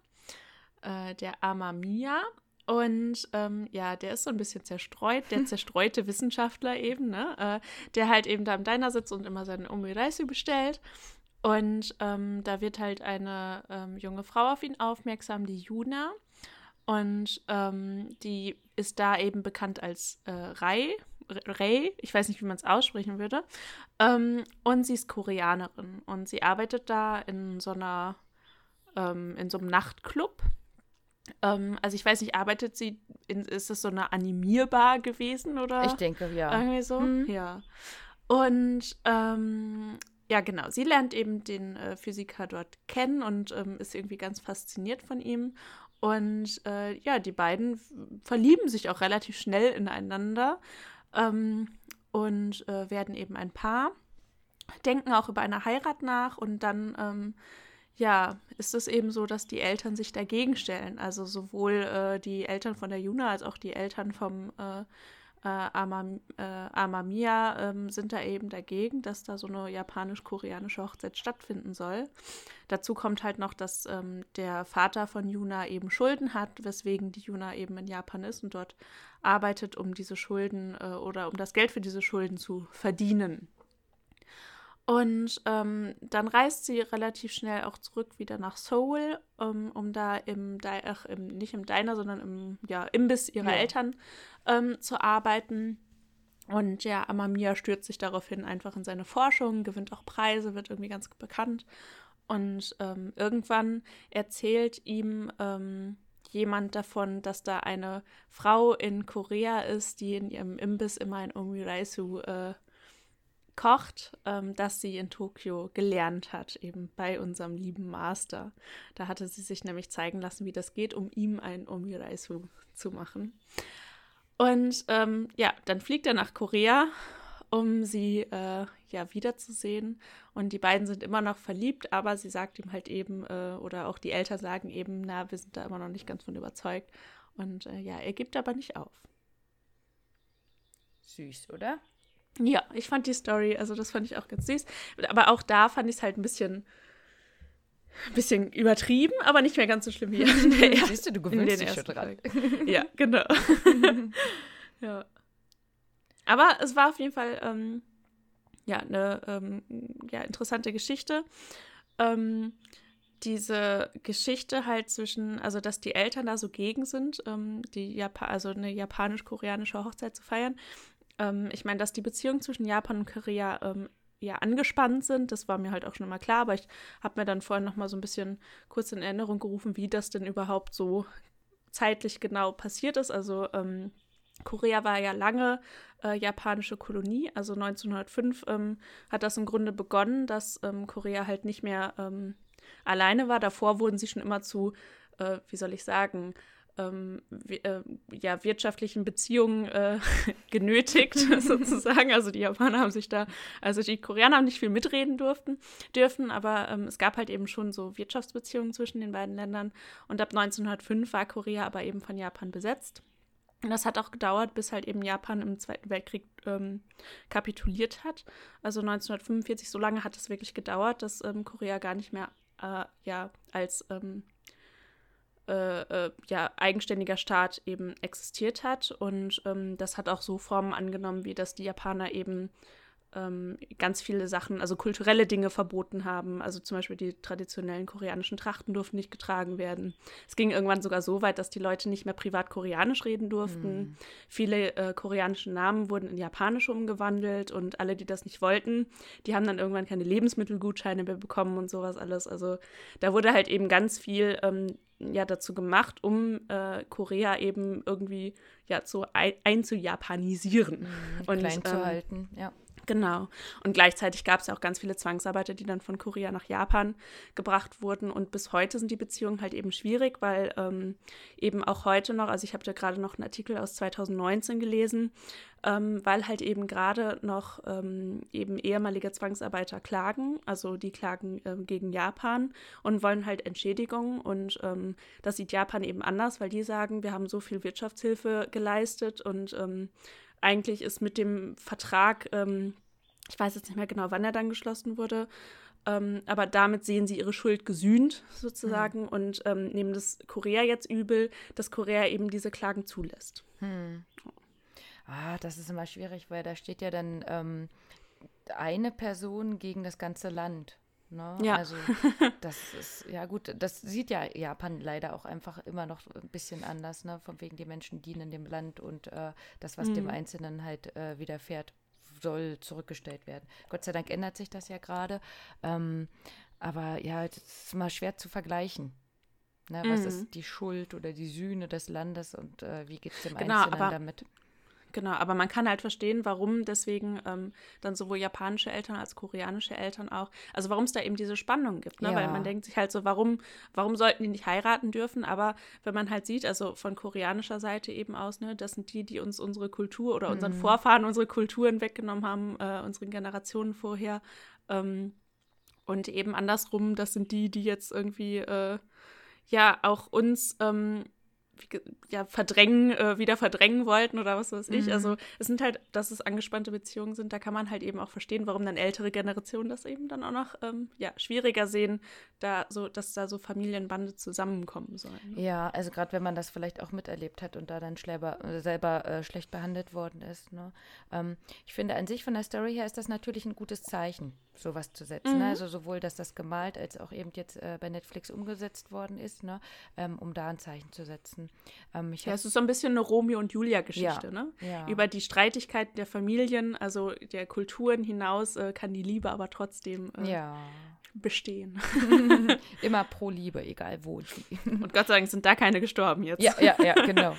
äh, der Amamiya. Und ähm, ja, der ist so ein bisschen zerstreut, der [laughs] zerstreute Wissenschaftler eben, ne? Äh, der halt eben da im Diner sitzt und immer seine Omireisi bestellt. Und ähm, da wird halt eine ähm, junge Frau auf ihn aufmerksam, die Juna. Und ähm, die ist da eben bekannt als äh, Rai, Ray, ich weiß nicht, wie man es aussprechen würde. Ähm, und sie ist Koreanerin und sie arbeitet da in so einer, ähm, in so einem Nachtclub. Ähm, also ich weiß nicht, arbeitet sie, in, ist das so eine Animierbar gewesen oder? Ich denke, ja. Irgendwie so, mhm. ja. Und ähm, ja, genau. Sie lernt eben den äh, Physiker dort kennen und ähm, ist irgendwie ganz fasziniert von ihm. Und äh, ja, die beiden verlieben sich auch relativ schnell ineinander ähm, und äh, werden eben ein Paar, denken auch über eine Heirat nach und dann, ähm, ja, ist es eben so, dass die Eltern sich dagegen stellen. Also sowohl äh, die Eltern von der Juna als auch die Eltern vom äh, Amam, äh, Amamiya ähm, sind da eben dagegen, dass da so eine japanisch-koreanische Hochzeit stattfinden soll. Dazu kommt halt noch, dass ähm, der Vater von Yuna eben Schulden hat, weswegen die Yuna eben in Japan ist und dort arbeitet, um diese Schulden äh, oder um das Geld für diese Schulden zu verdienen. Und ähm, dann reist sie relativ schnell auch zurück wieder nach Seoul, um, um da im, ach, im, nicht im Diner, sondern im ja, Imbiss ihrer ja. Eltern ähm, zu arbeiten. Und ja, Amamiya stürzt sich daraufhin einfach in seine Forschung, gewinnt auch Preise, wird irgendwie ganz bekannt. Und ähm, irgendwann erzählt ihm ähm, jemand davon, dass da eine Frau in Korea ist, die in ihrem Imbiss immer ein Omuraisu äh, kocht, ähm, das sie in Tokio gelernt hat, eben bei unserem lieben Master. Da hatte sie sich nämlich zeigen lassen, wie das geht, um ihm ein Omiraisu zu machen. Und ähm, ja, dann fliegt er nach Korea, um sie äh, ja wiederzusehen. Und die beiden sind immer noch verliebt, aber sie sagt ihm halt eben, äh, oder auch die Eltern sagen eben, na, wir sind da immer noch nicht ganz von überzeugt. Und äh, ja, er gibt aber nicht auf. Süß, oder? Ja, ich fand die Story, also das fand ich auch ganz süß. Aber auch da fand ich es halt ein bisschen, ein bisschen übertrieben, aber nicht mehr ganz so schlimm wie in [laughs] der ersten, Siehst du, du gewöhnst dich schon dran. ja, genau. [laughs] ja. Aber es war auf jeden Fall ähm, ja, eine ähm, ja, interessante Geschichte. Ähm, diese Geschichte halt zwischen, also dass die Eltern da so gegen sind, ähm, die Japan also eine japanisch-koreanische Hochzeit zu feiern, ähm, ich meine, dass die Beziehungen zwischen Japan und Korea ähm, ja angespannt sind, das war mir halt auch schon immer klar, aber ich habe mir dann vorhin noch mal so ein bisschen kurz in Erinnerung gerufen, wie das denn überhaupt so zeitlich genau passiert ist. Also ähm, Korea war ja lange äh, japanische Kolonie, also 1905 ähm, hat das im Grunde begonnen, dass ähm, Korea halt nicht mehr ähm, alleine war. Davor wurden sie schon immer zu, äh, wie soll ich sagen, ähm, äh, ja, wirtschaftlichen Beziehungen äh, [laughs] genötigt, [laughs] sozusagen. Also die Japaner haben sich da, also die Koreaner haben nicht viel mitreden durften, dürfen, aber ähm, es gab halt eben schon so Wirtschaftsbeziehungen zwischen den beiden Ländern. Und ab 1905 war Korea aber eben von Japan besetzt. Und das hat auch gedauert, bis halt eben Japan im Zweiten Weltkrieg ähm, kapituliert hat. Also 1945, so lange hat es wirklich gedauert, dass ähm, Korea gar nicht mehr äh, ja, als ähm, äh, äh, ja, eigenständiger Staat eben existiert hat. Und ähm, das hat auch so Formen angenommen, wie dass die Japaner eben ähm, ganz viele Sachen, also kulturelle Dinge verboten haben. Also zum Beispiel die traditionellen koreanischen Trachten durften nicht getragen werden. Es ging irgendwann sogar so weit, dass die Leute nicht mehr privat koreanisch reden durften. Mhm. Viele äh, koreanische Namen wurden in japanische umgewandelt und alle, die das nicht wollten, die haben dann irgendwann keine Lebensmittelgutscheine mehr bekommen und sowas alles. Also da wurde halt eben ganz viel ähm, ja dazu gemacht, um äh, Korea eben irgendwie ja zu ein, einzujapanisieren mhm, und klein zu ähm, halten, ja. Genau. Und gleichzeitig gab es ja auch ganz viele Zwangsarbeiter, die dann von Korea nach Japan gebracht wurden. Und bis heute sind die Beziehungen halt eben schwierig, weil ähm, eben auch heute noch, also ich habe da gerade noch einen Artikel aus 2019 gelesen, ähm, weil halt eben gerade noch ähm, eben ehemalige Zwangsarbeiter klagen, also die klagen ähm, gegen Japan und wollen halt Entschädigung. Und ähm, das sieht Japan eben anders, weil die sagen, wir haben so viel Wirtschaftshilfe geleistet und ähm, eigentlich ist mit dem Vertrag, ähm, ich weiß jetzt nicht mehr genau, wann er dann geschlossen wurde, ähm, aber damit sehen sie ihre Schuld gesühnt sozusagen mhm. und ähm, nehmen das Korea jetzt übel, dass Korea eben diese Klagen zulässt. Hm. Ah, das ist immer schwierig, weil da steht ja dann ähm, eine Person gegen das ganze Land. Ne? Ja. Also [laughs] das ist, ja gut, das sieht ja Japan leider auch einfach immer noch ein bisschen anders, ne? Von wegen die Menschen dienen dem Land und äh, das, was mhm. dem Einzelnen halt äh, widerfährt, soll zurückgestellt werden. Gott sei Dank ändert sich das ja gerade. Ähm, aber ja, es ist immer schwer zu vergleichen. Ne? Was mhm. ist die Schuld oder die Sühne des Landes und äh, wie geht es dem genau, Einzelnen damit? Genau, aber man kann halt verstehen, warum deswegen ähm, dann sowohl japanische Eltern als koreanische Eltern auch, also warum es da eben diese Spannung gibt, ne? Ja. weil man denkt sich halt so, warum, warum sollten die nicht heiraten dürfen, aber wenn man halt sieht, also von koreanischer Seite eben aus, ne, das sind die, die uns unsere Kultur oder unseren mhm. Vorfahren unsere Kulturen weggenommen haben, äh, unseren Generationen vorher ähm, und eben andersrum, das sind die, die jetzt irgendwie äh, ja auch uns ähm, ja, verdrängen, äh, wieder verdrängen wollten oder was weiß ich. Mhm. Also es sind halt, dass es angespannte Beziehungen sind, da kann man halt eben auch verstehen, warum dann ältere Generationen das eben dann auch noch ähm, ja, schwieriger sehen, da so, dass da so Familienbande zusammenkommen sollen. Ne? Ja, also gerade wenn man das vielleicht auch miterlebt hat und da dann schleber, äh, selber äh, schlecht behandelt worden ist. Ne? Ähm, ich finde an sich von der Story her ist das natürlich ein gutes Zeichen, sowas zu setzen. Ne? Mhm. Ne? Also sowohl, dass das gemalt als auch eben jetzt äh, bei Netflix umgesetzt worden ist, ne? Ähm, um da ein Zeichen zu setzen. Ähm, ja, es ist so ein bisschen eine Romeo und Julia-Geschichte, ja, ne? Ja. Über die Streitigkeiten der Familien, also der Kulturen hinaus, äh, kann die Liebe aber trotzdem äh, ja. bestehen. [laughs] [laughs] Immer pro Liebe, egal wo. und Gott sei Dank sind da keine gestorben jetzt. Ja, ja, ja, [laughs] genau.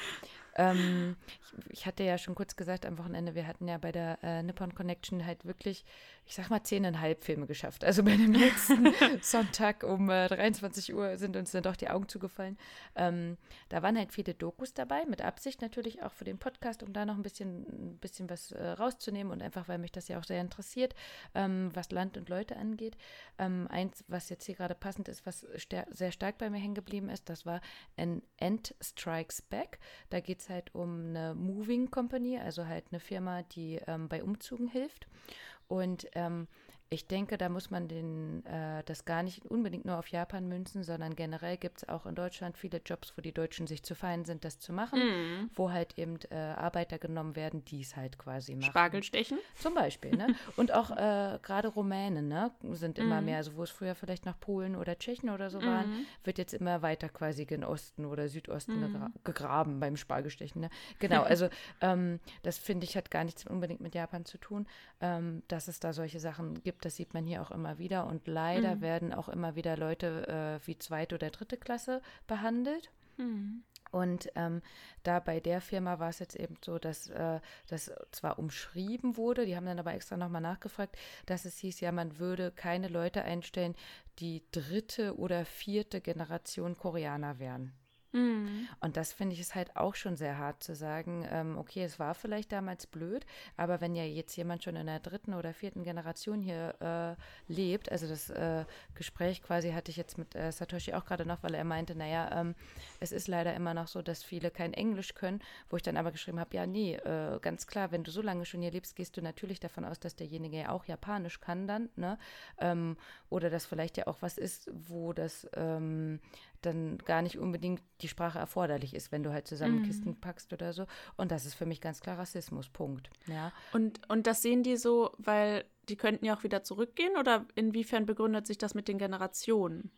Ähm, ich, ich, hatte ja schon kurz gesagt am Wochenende, wir hatten ja bei der äh, Nippon Connection halt wirklich, ich sag mal, zehneinhalb Filme geschafft. Also bei dem letzten [laughs] Sonntag um äh, 23 Uhr sind uns dann doch die Augen zugefallen. Ähm, da waren halt viele Dokus dabei, mit Absicht natürlich auch für den Podcast, um da noch ein bisschen, ein bisschen was äh, rauszunehmen und einfach, weil mich das ja auch sehr interessiert, ähm, was Land und Leute angeht. Ähm, eins, was jetzt hier gerade passend ist, was sehr stark bei mir hängen geblieben ist, das war An End Strikes Back. Da geht es halt um eine Moving Company, also halt eine Firma, die ähm, bei Umzügen hilft. Und ähm, ich denke, da muss man den, äh, das gar nicht unbedingt nur auf Japan münzen, sondern generell gibt es auch in Deutschland viele Jobs, wo die Deutschen sich zu fein sind, das zu machen, mm. wo halt eben äh, Arbeiter genommen werden, die es halt quasi machen. Spargelstechen? Zum Beispiel, ne? Und auch äh, gerade Rumänen, ne? Sind immer mm. mehr, also wo es früher vielleicht noch Polen oder Tschechen oder so mm. waren, mhm. wird jetzt immer weiter quasi gen Osten oder Südosten mhm. gegra gegraben beim Spargelstechen, ne? Genau, also ähm, das finde ich hat gar nichts unbedingt mit Japan zu tun, ähm, dass es da solche Sachen gibt gibt. Das sieht man hier auch immer wieder. Und leider mhm. werden auch immer wieder Leute äh, wie zweite oder dritte Klasse behandelt. Mhm. Und ähm, da bei der Firma war es jetzt eben so, dass äh, das zwar umschrieben wurde, die haben dann aber extra nochmal nachgefragt, dass es hieß, ja, man würde keine Leute einstellen, die dritte oder vierte Generation Koreaner wären. Mhm. Und das finde ich ist halt auch schon sehr hart zu sagen, ähm, okay, es war vielleicht damals blöd, aber wenn ja jetzt jemand schon in der dritten oder vierten Generation hier äh, lebt, also das äh, Gespräch quasi hatte ich jetzt mit äh, Satoshi auch gerade noch, weil er meinte, naja, ähm, es ist leider immer noch so, dass viele kein Englisch können, wo ich dann aber geschrieben habe, ja, nee, äh, ganz klar, wenn du so lange schon hier lebst, gehst du natürlich davon aus, dass derjenige ja auch Japanisch kann dann, ne? Ähm, oder dass vielleicht ja auch was ist, wo das ähm, dann gar nicht unbedingt die Sprache erforderlich ist, wenn du halt zusammen mhm. Kisten packst oder so. Und das ist für mich ganz klar Rassismus, Punkt. Ja. Und, und das sehen die so, weil die könnten ja auch wieder zurückgehen oder inwiefern begründet sich das mit den Generationen?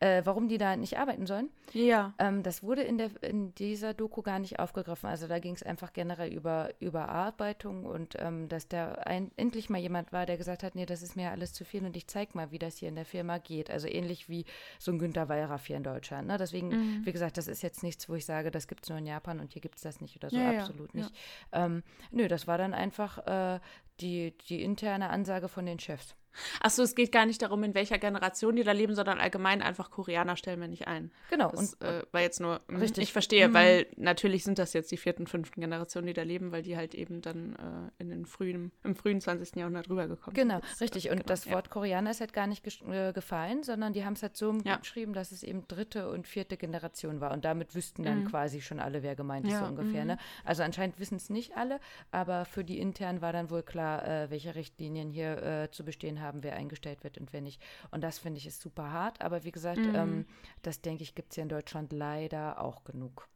Äh, warum die da nicht arbeiten sollen. Ja. Ähm, das wurde in, der, in dieser Doku gar nicht aufgegriffen. Also da ging es einfach generell über Überarbeitung und ähm, dass da ein, endlich mal jemand war, der gesagt hat, nee, das ist mir alles zu viel und ich zeig mal, wie das hier in der Firma geht. Also ähnlich wie so ein Günter Wallraff hier in Deutschland. Ne? Deswegen, mhm. wie gesagt, das ist jetzt nichts, wo ich sage, das gibt es nur in Japan und hier gibt es das nicht oder so. Ja, Absolut ja. nicht. Ähm, nö, das war dann einfach äh, die, die interne Ansage von den Chefs. Achso, es geht gar nicht darum, in welcher Generation die da leben, sondern allgemein einfach Koreaner stellen wir nicht ein. Genau. Das und, äh, war jetzt nur, mh, richtig. ich verstehe, mhm. weil natürlich sind das jetzt die vierten, fünften Generationen, die da leben, weil die halt eben dann äh, in den frühen, im frühen 20. Jahrhundert rübergekommen genau, sind. Genau, richtig. Und genau, das Wort ja. Koreaner ist halt gar nicht äh, gefallen, sondern die haben es halt so ja. geschrieben, dass es eben dritte und vierte Generation war. Und damit wüssten dann mhm. quasi schon alle, wer gemeint ist, ja. so ungefähr. Ne? Mhm. Also anscheinend wissen es nicht alle, aber für die intern war dann wohl klar, äh, welche Richtlinien hier äh, zu bestehen haben, wer eingestellt wird und wer nicht. Und das finde ich ist super hart. Aber wie gesagt, mhm. ähm, das denke ich, gibt es hier in Deutschland leider auch genug.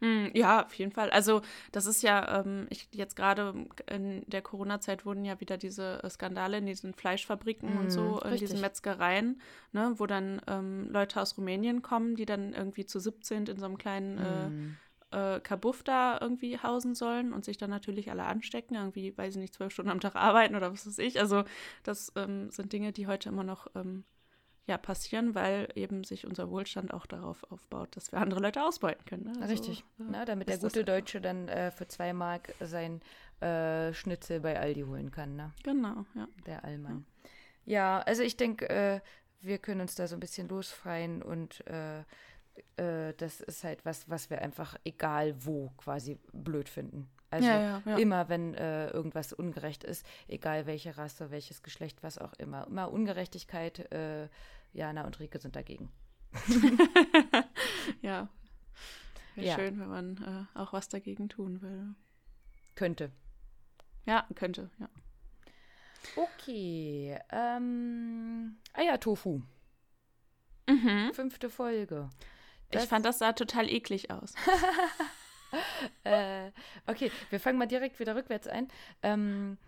Mhm, ja, auf jeden Fall. Also das ist ja, ähm, ich jetzt gerade in der Corona-Zeit wurden ja wieder diese äh, Skandale in diesen Fleischfabriken mm, und so, richtig. in diesen Metzgereien, ne, wo dann ähm, Leute aus Rumänien kommen, die dann irgendwie zu 17 in so einem kleinen mm. äh, äh, Kabuff da irgendwie hausen sollen und sich dann natürlich alle anstecken, irgendwie, weiß ich nicht, zwölf Stunden am Tag arbeiten oder was weiß ich. Also das ähm, sind Dinge, die heute immer noch ähm, ja, passieren, weil eben sich unser Wohlstand auch darauf aufbaut, dass wir andere Leute ausbeuten können. Ne? Also, Richtig, äh, Na, damit der gute Deutsche dann äh, für zwei Mark sein äh, Schnitzel bei Aldi holen kann. Ne? Genau, ja. Der Allmann. Ja, ja also ich denke, äh, wir können uns da so ein bisschen losfreien und äh, das ist halt was, was wir einfach egal wo quasi blöd finden. Also ja, ja, ja. immer, wenn äh, irgendwas ungerecht ist, egal welche Rasse, welches Geschlecht, was auch immer. Immer Ungerechtigkeit, äh, Jana und Rike sind dagegen. [laughs] ja. Wäre schön, wenn man äh, auch was dagegen tun will. Könnte. Ja, könnte, ja. Okay. Ähm, Eiertofu. Mhm. Fünfte Folge. Das ich fand, das sah total eklig aus. [laughs] äh, okay, wir fangen mal direkt wieder rückwärts ein. Ähm,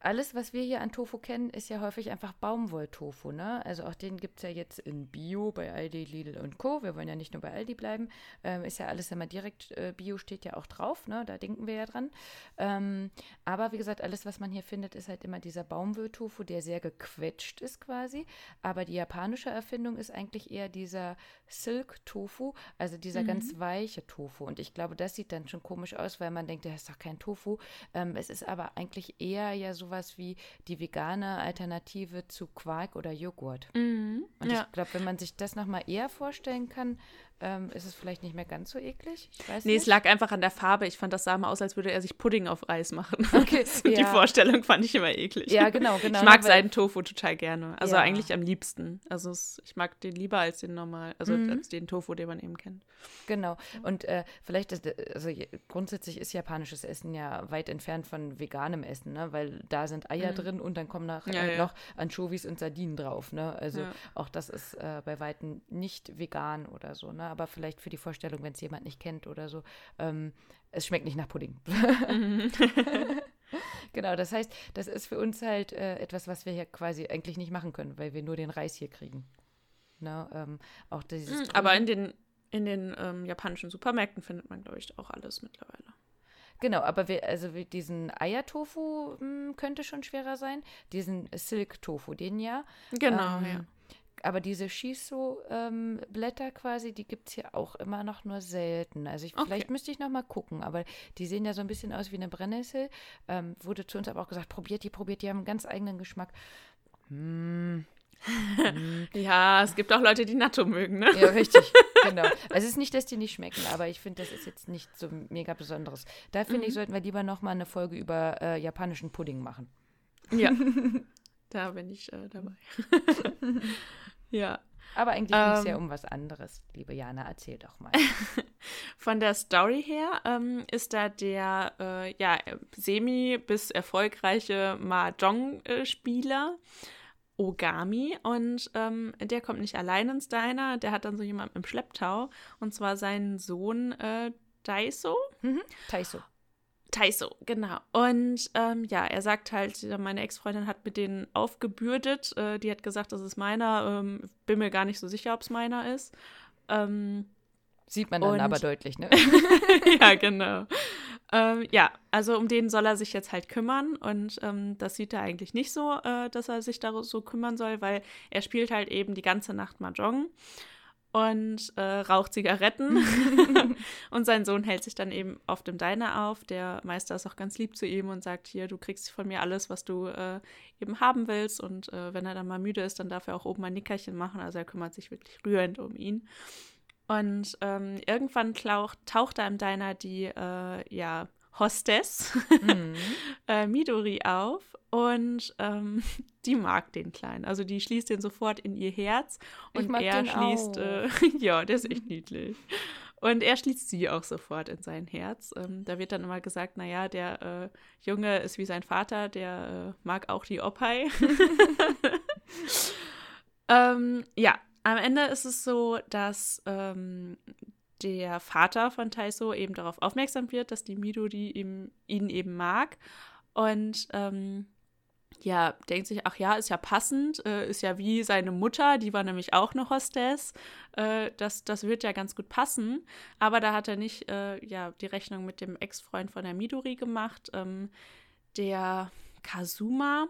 alles, was wir hier an Tofu kennen, ist ja häufig einfach Baumwolltofu, ne? Also auch den gibt es ja jetzt in Bio bei Aldi, Lidl und Co. Wir wollen ja nicht nur bei Aldi bleiben. Ähm, ist ja alles immer direkt, äh, Bio steht ja auch drauf, ne? Da denken wir ja dran. Ähm, aber wie gesagt, alles, was man hier findet, ist halt immer dieser Baumwolltofu, der sehr gequetscht ist quasi. Aber die japanische Erfindung ist eigentlich eher dieser Silk-Tofu, also dieser mhm. ganz weiche Tofu. Und ich glaube, das sieht dann schon komisch aus, weil man denkt, das ist doch kein Tofu. Ähm, es ist aber eigentlich eher ja so sowas wie die vegane Alternative zu Quark oder Joghurt. Mhm. Und ja. ich glaube, wenn man sich das nochmal eher vorstellen kann, ähm, ist es vielleicht nicht mehr ganz so eklig? Ich weiß nee, nicht. es lag einfach an der Farbe. Ich fand, das sah mal aus, als würde er sich Pudding auf Reis machen. [laughs] Okay, [laughs] ja. Die Vorstellung fand ich immer eklig. Ja, genau, genau. Ich mag seinen Tofu total gerne. Also ja. eigentlich am liebsten. Also es, ich mag den lieber als den normal, also mhm. als den Tofu, den man eben kennt. Genau. Und äh, vielleicht, ist, also grundsätzlich ist japanisches Essen ja weit entfernt von veganem Essen, ne? Weil da sind Eier mhm. drin und dann kommen nachher ja, noch Anchovies und Sardinen drauf, ne? Also auch das ist äh, bei weitem nicht vegan oder so, ne? Aber vielleicht für die Vorstellung, wenn es jemand nicht kennt oder so. Ähm, es schmeckt nicht nach Pudding. Mhm. [laughs] [laughs] genau, das heißt, das ist für uns halt äh, etwas, was wir hier quasi eigentlich nicht machen können, weil wir nur den Reis hier kriegen. Ne, ähm, auch dieses mhm, aber in den, in den ähm, japanischen Supermärkten findet man, glaube ich, auch alles mittlerweile. Genau, aber wir, also diesen Eiertofu hm, könnte schon schwerer sein. Diesen Silk-Tofu, den ja. Genau, ähm, ja aber diese Shiso-Blätter ähm, quasi, die gibt es hier auch immer noch nur selten. Also ich, okay. vielleicht müsste ich noch mal gucken, aber die sehen ja so ein bisschen aus wie eine Brennnessel. Ähm, wurde zu uns aber auch gesagt, probiert die, probiert die, haben einen ganz eigenen Geschmack. Hm, [laughs] ja, es gibt auch Leute, die Natto mögen, ne? Ja, richtig, [laughs] genau. Also es ist nicht, dass die nicht schmecken, aber ich finde, das ist jetzt nicht so mega Besonderes. Da finde ich, sollten wir lieber nochmal eine Folge über äh, japanischen Pudding machen. Ja, [laughs] da bin ich äh, dabei. [laughs] ja. Aber eigentlich ging es ja um was anderes. Liebe Jana, erzähl doch mal. [laughs] Von der Story her ähm, ist da der äh, ja, semi- bis erfolgreiche Mahjong-Spieler Ogami und ähm, der kommt nicht allein ins Diner, der hat dann so jemanden im Schlepptau und zwar seinen Sohn äh, Daiso. Mhm. Taiso. Taiso, genau. Und ähm, ja, er sagt halt, meine Ex-Freundin hat mit denen aufgebürdet. Äh, die hat gesagt, das ist meiner. Ähm, bin mir gar nicht so sicher, ob es meiner ist. Ähm, Sieht man dann und, aber deutlich, ne? [laughs] [laughs] ja, genau. Ähm, ja, also um den soll er sich jetzt halt kümmern und ähm, das sieht er eigentlich nicht so, äh, dass er sich da so kümmern soll, weil er spielt halt eben die ganze Nacht Mahjong und äh, raucht Zigaretten. [laughs] [laughs] und sein Sohn hält sich dann eben auf dem Diner auf. Der Meister ist auch ganz lieb zu ihm und sagt, hier, du kriegst von mir alles, was du äh, eben haben willst. Und äh, wenn er dann mal müde ist, dann darf er auch oben ein Nickerchen machen. Also er kümmert sich wirklich rührend um ihn. Und ähm, irgendwann taucht, taucht da im Diner die, äh, ja, Hostess mhm. [laughs] äh, Midori auf und ähm, [laughs] die mag den Kleinen. Also die schließt den sofort in ihr Herz und er schließt, äh, [laughs] ja, der ist echt niedlich. Und er schließt sie auch sofort in sein Herz. Ähm, da wird dann immer gesagt, naja, der äh, Junge ist wie sein Vater, der äh, mag auch die Opai. ähm, ja, am Ende ist es so, dass ähm, der Vater von Taiso eben darauf aufmerksam wird, dass die Midori ihm, ihn eben mag. Und ähm, ja, denkt sich, ach ja, ist ja passend, äh, ist ja wie seine Mutter, die war nämlich auch eine Hostess. Äh, das, das wird ja ganz gut passen. Aber da hat er nicht äh, ja, die Rechnung mit dem Ex-Freund von der Midori gemacht. Ähm, der Kazuma,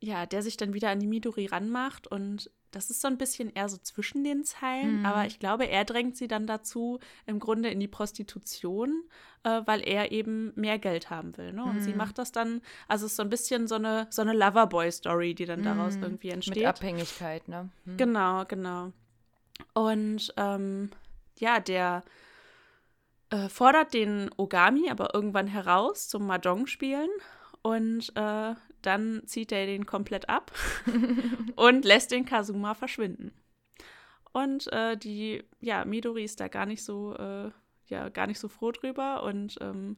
ja, der sich dann wieder an die Midori ranmacht und das ist so ein bisschen eher so zwischen den Zeilen, mhm. aber ich glaube, er drängt sie dann dazu, im Grunde in die Prostitution, äh, weil er eben mehr Geld haben will. Ne? Und mhm. sie macht das dann, also es ist so ein bisschen so eine, so eine Loverboy-Story, die dann daraus mhm. irgendwie entsteht. Mit Abhängigkeit, ne? Mhm. Genau, genau. Und ähm, ja, der äh, fordert den Ogami aber irgendwann heraus zum Mahjong spielen und äh, dann zieht er den komplett ab [laughs] [laughs] und lässt den Kazuma verschwinden. Und äh, die, ja, Midori ist da gar nicht so, äh, ja, gar nicht so froh drüber und ähm,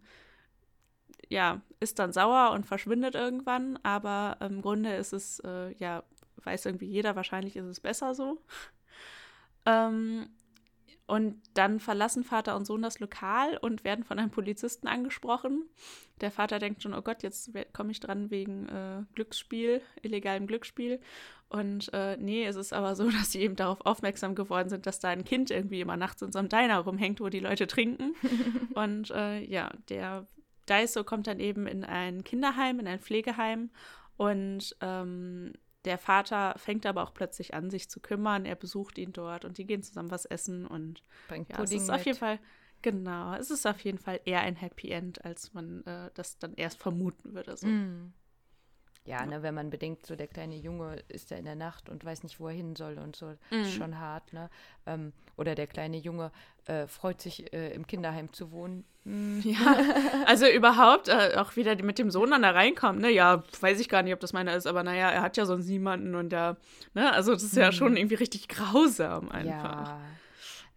ja, ist dann sauer und verschwindet irgendwann, aber im Grunde ist es, äh, ja, weiß irgendwie jeder, wahrscheinlich ist es besser so. ähm, und dann verlassen Vater und Sohn das Lokal und werden von einem Polizisten angesprochen. Der Vater denkt schon, oh Gott, jetzt komme ich dran wegen äh, Glücksspiel, illegalem Glücksspiel. Und äh, nee, es ist aber so, [laughs] dass sie eben darauf aufmerksam geworden sind, dass da ein Kind irgendwie immer nachts in so einem Diner rumhängt, wo die Leute trinken. [laughs] und äh, ja, der Daiso kommt dann eben in ein Kinderheim, in ein Pflegeheim. Und ähm, der Vater fängt aber auch plötzlich an, sich zu kümmern. Er besucht ihn dort und die gehen zusammen was essen und Bringt ja, Pudding es ist auf jeden Fall genau, es ist auf jeden Fall eher ein Happy End, als man äh, das dann erst vermuten würde. So. Mm. Ja, ne, wenn man bedenkt, so der kleine Junge ist ja in der Nacht und weiß nicht, wo er hin soll und so, mhm. ist schon hart, ne? Ähm, oder der kleine Junge äh, freut sich, äh, im Kinderheim zu wohnen. Mhm. Ja, also überhaupt äh, auch wieder mit dem Sohn dann da reinkommt, ne? Ja, weiß ich gar nicht, ob das meiner ist, aber naja, er hat ja sonst niemanden und der, ne? Also das ist mhm. ja schon irgendwie richtig grausam einfach. Ja.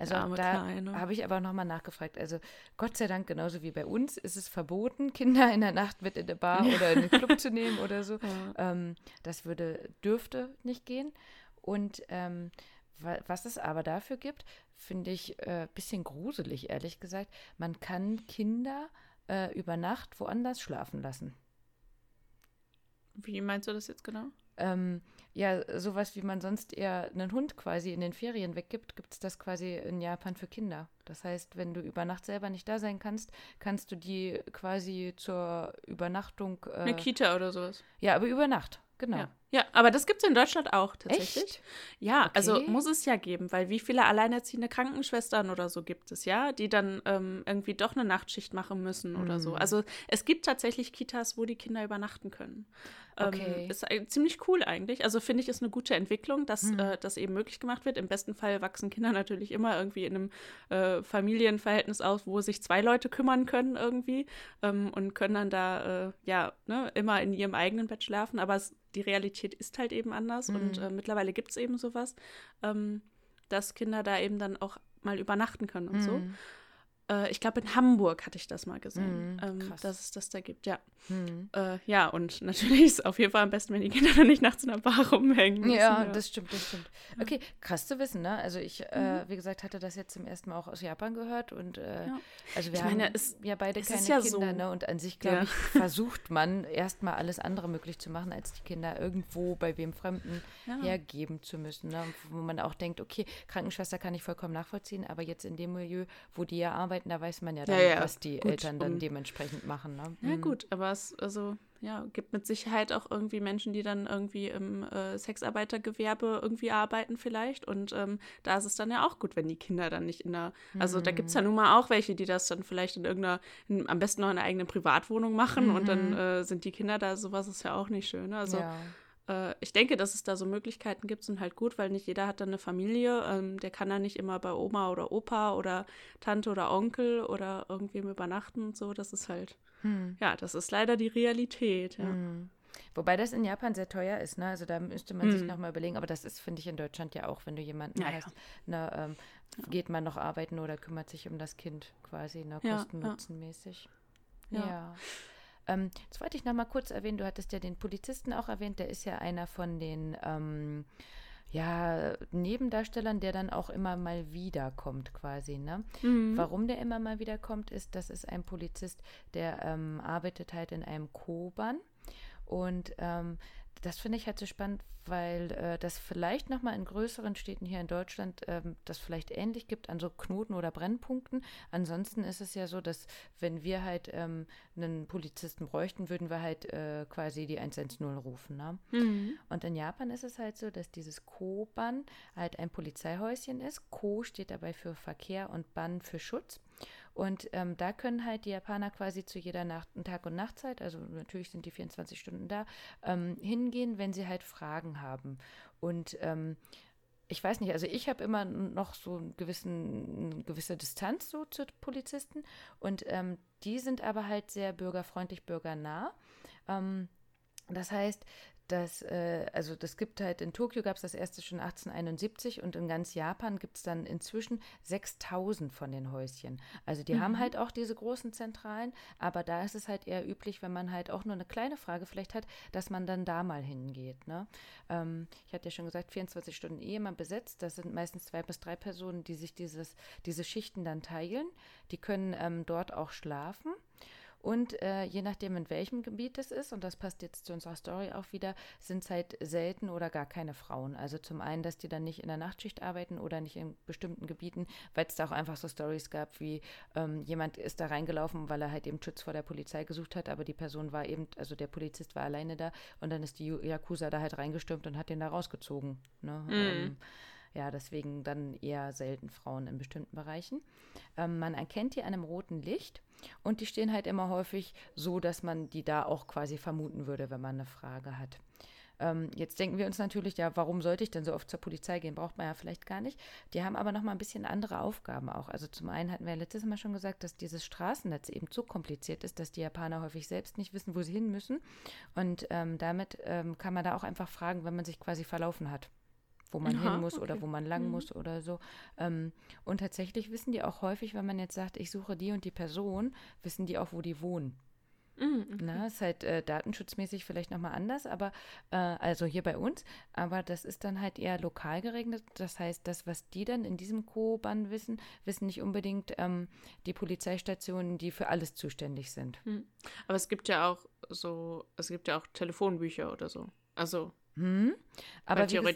Also da habe ich aber nochmal nachgefragt. Also Gott sei Dank, genauso wie bei uns, ist es verboten, [laughs] Kinder in der Nacht mit in eine Bar oder in einen Club zu nehmen oder so. Ja. Ähm, das würde, dürfte nicht gehen. Und ähm, was es aber dafür gibt, finde ich ein äh, bisschen gruselig, ehrlich gesagt. Man kann Kinder äh, über Nacht woanders schlafen lassen. Wie meinst du das jetzt genau? ähm, ja, sowas wie man sonst eher einen Hund quasi in den Ferien weggibt, gibt es das quasi in Japan für Kinder. Das heißt, wenn du über Nacht selber nicht da sein kannst, kannst du die quasi zur Übernachtung. Äh, Eine Kita oder sowas. Ja, aber über Nacht, genau. Ja. Ja, aber das gibt es in Deutschland auch tatsächlich. Echt? Ja, also Okay. muss es ja geben, weil wie viele alleinerziehende Krankenschwestern oder so gibt es, ja, die dann ähm, irgendwie doch eine Nachtschicht machen müssen oder so. Mhm. Also es gibt tatsächlich Kitas, wo die Kinder übernachten können. Okay. Ähm, ist äh, ziemlich cool eigentlich. Also finde ich, ist eine gute Entwicklung, dass Mhm. äh, das eben möglich gemacht wird. Im besten Fall wachsen Kinder [laughs] natürlich immer irgendwie in einem äh, Familienverhältnis auf, wo sich zwei Leute kümmern können irgendwie ähm, und können dann da äh, ja ne, immer in ihrem eigenen Bett schlafen. Aber es, die Realität ist halt eben anders und Mhm. äh, mittlerweile gibt es eben sowas, ähm, dass Kinder da eben dann auch mal übernachten können und so. Mhm. Äh, ich glaube, in Hamburg hatte ich das mal gesehen, Mhm, ähm, dass es das da gibt, ja. Mhm. Äh, ja, und natürlich ist es auf jeden Fall am besten, wenn die Kinder [laughs] dann nicht nachts in der Bar rumhängen. müssen, Ja, das stimmt, das stimmt. Okay, krass zu wissen, ne? Also ich, Mhm. äh, wie gesagt, hatte das jetzt zum ersten Mal auch aus Japan gehört und äh, Ja. also wir Ich haben meine, es- ja beide keine ja Kinder, so. ne? Und an sich, glaube Ja. ich, [laughs] versucht man erstmal alles andere möglich zu machen, als die Kinder irgendwo bei wem Fremden Ja. hergeben zu müssen. Ne? Wo man auch denkt, okay, Krankenschwester kann ich vollkommen nachvollziehen, aber jetzt in dem Milieu, wo die ja arbeiten, da weiß man ja dann, Ja, ja, was die gut, Eltern dann um- dementsprechend machen. Ne? Ja, Mhm. gut, aber es also, ja, gibt mit Sicherheit auch irgendwie Menschen, die dann irgendwie im äh, Sexarbeitergewerbe irgendwie arbeiten vielleicht. Und ähm, da ist es dann ja auch gut, wenn die Kinder dann nicht in der, also da gibt es ja nun mal auch welche, die das dann vielleicht in irgendeiner, in, am besten noch in einer eigenen Privatwohnung machen und dann äh, sind die Kinder da, sowas ist ja auch nicht schön. Also ja. Äh, ich denke, dass es da so Möglichkeiten gibt, sind halt gut, weil nicht jeder hat dann eine Familie. Ähm, der kann dann nicht immer bei Oma oder Opa oder Tante oder Onkel oder irgendwem übernachten und so. Das ist halt, Hm. ja, das ist leider die Realität. Ja. Mhm. Wobei das in Japan sehr teuer ist, ne? Also da müsste man sich Mhm. nochmal überlegen, aber das ist, finde ich, in Deutschland ja auch, wenn du jemanden Ja, ja. hast, ne, ähm, geht man noch arbeiten oder kümmert sich um das Kind quasi, ne, Ja, ja. kosten-nutzen-mäßig. Ja. Ähm, jetzt wollte ich noch mal kurz erwähnen, du hattest ja den Polizisten auch erwähnt, der ist ja einer von den ähm, ja, Nebendarstellern, der dann auch immer mal wiederkommt quasi, ne? Mhm. Warum der immer mal wieder kommt, ist, das ist ein Polizist, der ähm, arbeitet halt in einem Koban. Und ähm, das finde ich halt so spannend, weil äh, das vielleicht nochmal in größeren Städten hier in Deutschland ähm, das vielleicht ähnlich gibt an so Knoten oder Brennpunkten. Ansonsten ist es ja so, dass wenn wir halt ähm, einen Polizisten bräuchten, würden wir halt äh, quasi die 110 rufen. Ne? Mhm. Und in Japan ist es halt so, dass dieses Koban halt ein Polizeihäuschen ist. Ko steht dabei für Verkehr und Ban für Schutz. Und ähm, da können halt die Japaner quasi zu jeder Nacht, Tag- und Nachtzeit, also natürlich sind die 24 Stunden da, ähm, hingehen, wenn sie halt Fragen haben. Und ähm, ich weiß nicht, also ich habe immer noch so einen gewissen, eine gewisse Distanz so zu Polizisten und ähm, die sind aber halt sehr bürgerfreundlich, bürgernah. Ähm, das heißt, dass, äh, also das gibt halt, in Tokio gab es das erste schon 1871 und in ganz Japan gibt es dann inzwischen 6000 von den Häuschen. Also die haben halt auch diese großen Zentralen, aber da ist es halt eher üblich, wenn man halt auch nur eine kleine Frage vielleicht hat, dass man dann da mal hingeht. Ne? Ähm, ich hatte ja schon gesagt, 24 Stunden eh immer besetzt. Das sind meistens zwei bis drei Personen, die sich dieses, diese Schichten dann teilen. Die können ähm, dort auch schlafen. Und äh, je nachdem, in welchem Gebiet es ist, und das passt jetzt zu unserer Story auch wieder, sind es halt selten oder gar keine Frauen. Also zum einen, dass die dann nicht in der Nachtschicht arbeiten oder nicht in bestimmten Gebieten, weil es da auch einfach so Stories gab, wie ähm, jemand ist da reingelaufen, weil er halt eben Schutz vor der Polizei gesucht hat, aber die Person war eben, also der Polizist war alleine da und dann ist die Yakuza da halt reingestürmt und hat den da rausgezogen. Ne? Ähm, ja, deswegen dann eher selten Frauen in bestimmten Bereichen. Ähm, man erkennt die an einem roten Licht und die stehen halt immer häufig so, dass man die da auch quasi vermuten würde, wenn man eine Frage hat. Ähm, jetzt denken wir uns natürlich, ja, warum sollte ich denn so oft zur Polizei gehen? Braucht man ja vielleicht gar nicht. Die haben aber nochmal ein bisschen andere Aufgaben auch. Also zum einen hatten wir ja letztes Mal schon gesagt, dass dieses Straßennetz eben so kompliziert ist, dass die Japaner häufig selbst nicht wissen, wo sie hin müssen. Und ähm, damit ähm, kann man da auch einfach fragen, wenn man sich quasi verlaufen hat wo man Aha, hin muss oder okay. wo man lang Mhm. muss oder so. Ähm, und tatsächlich wissen die auch häufig, wenn man jetzt sagt, ich suche die und die Person, wissen die auch, wo die wohnen. Mhm. Na, ist halt äh, datenschutzmäßig vielleicht nochmal anders, aber äh, also hier bei uns, aber das ist dann halt eher lokal geregnet. Das heißt, das, was die dann in diesem Co-Bann wissen, wissen nicht unbedingt ähm, die Polizeistationen, die für alles zuständig sind. Mhm. Aber es gibt ja auch so, es gibt ja auch Telefonbücher oder so. Also, Hm? Aber weil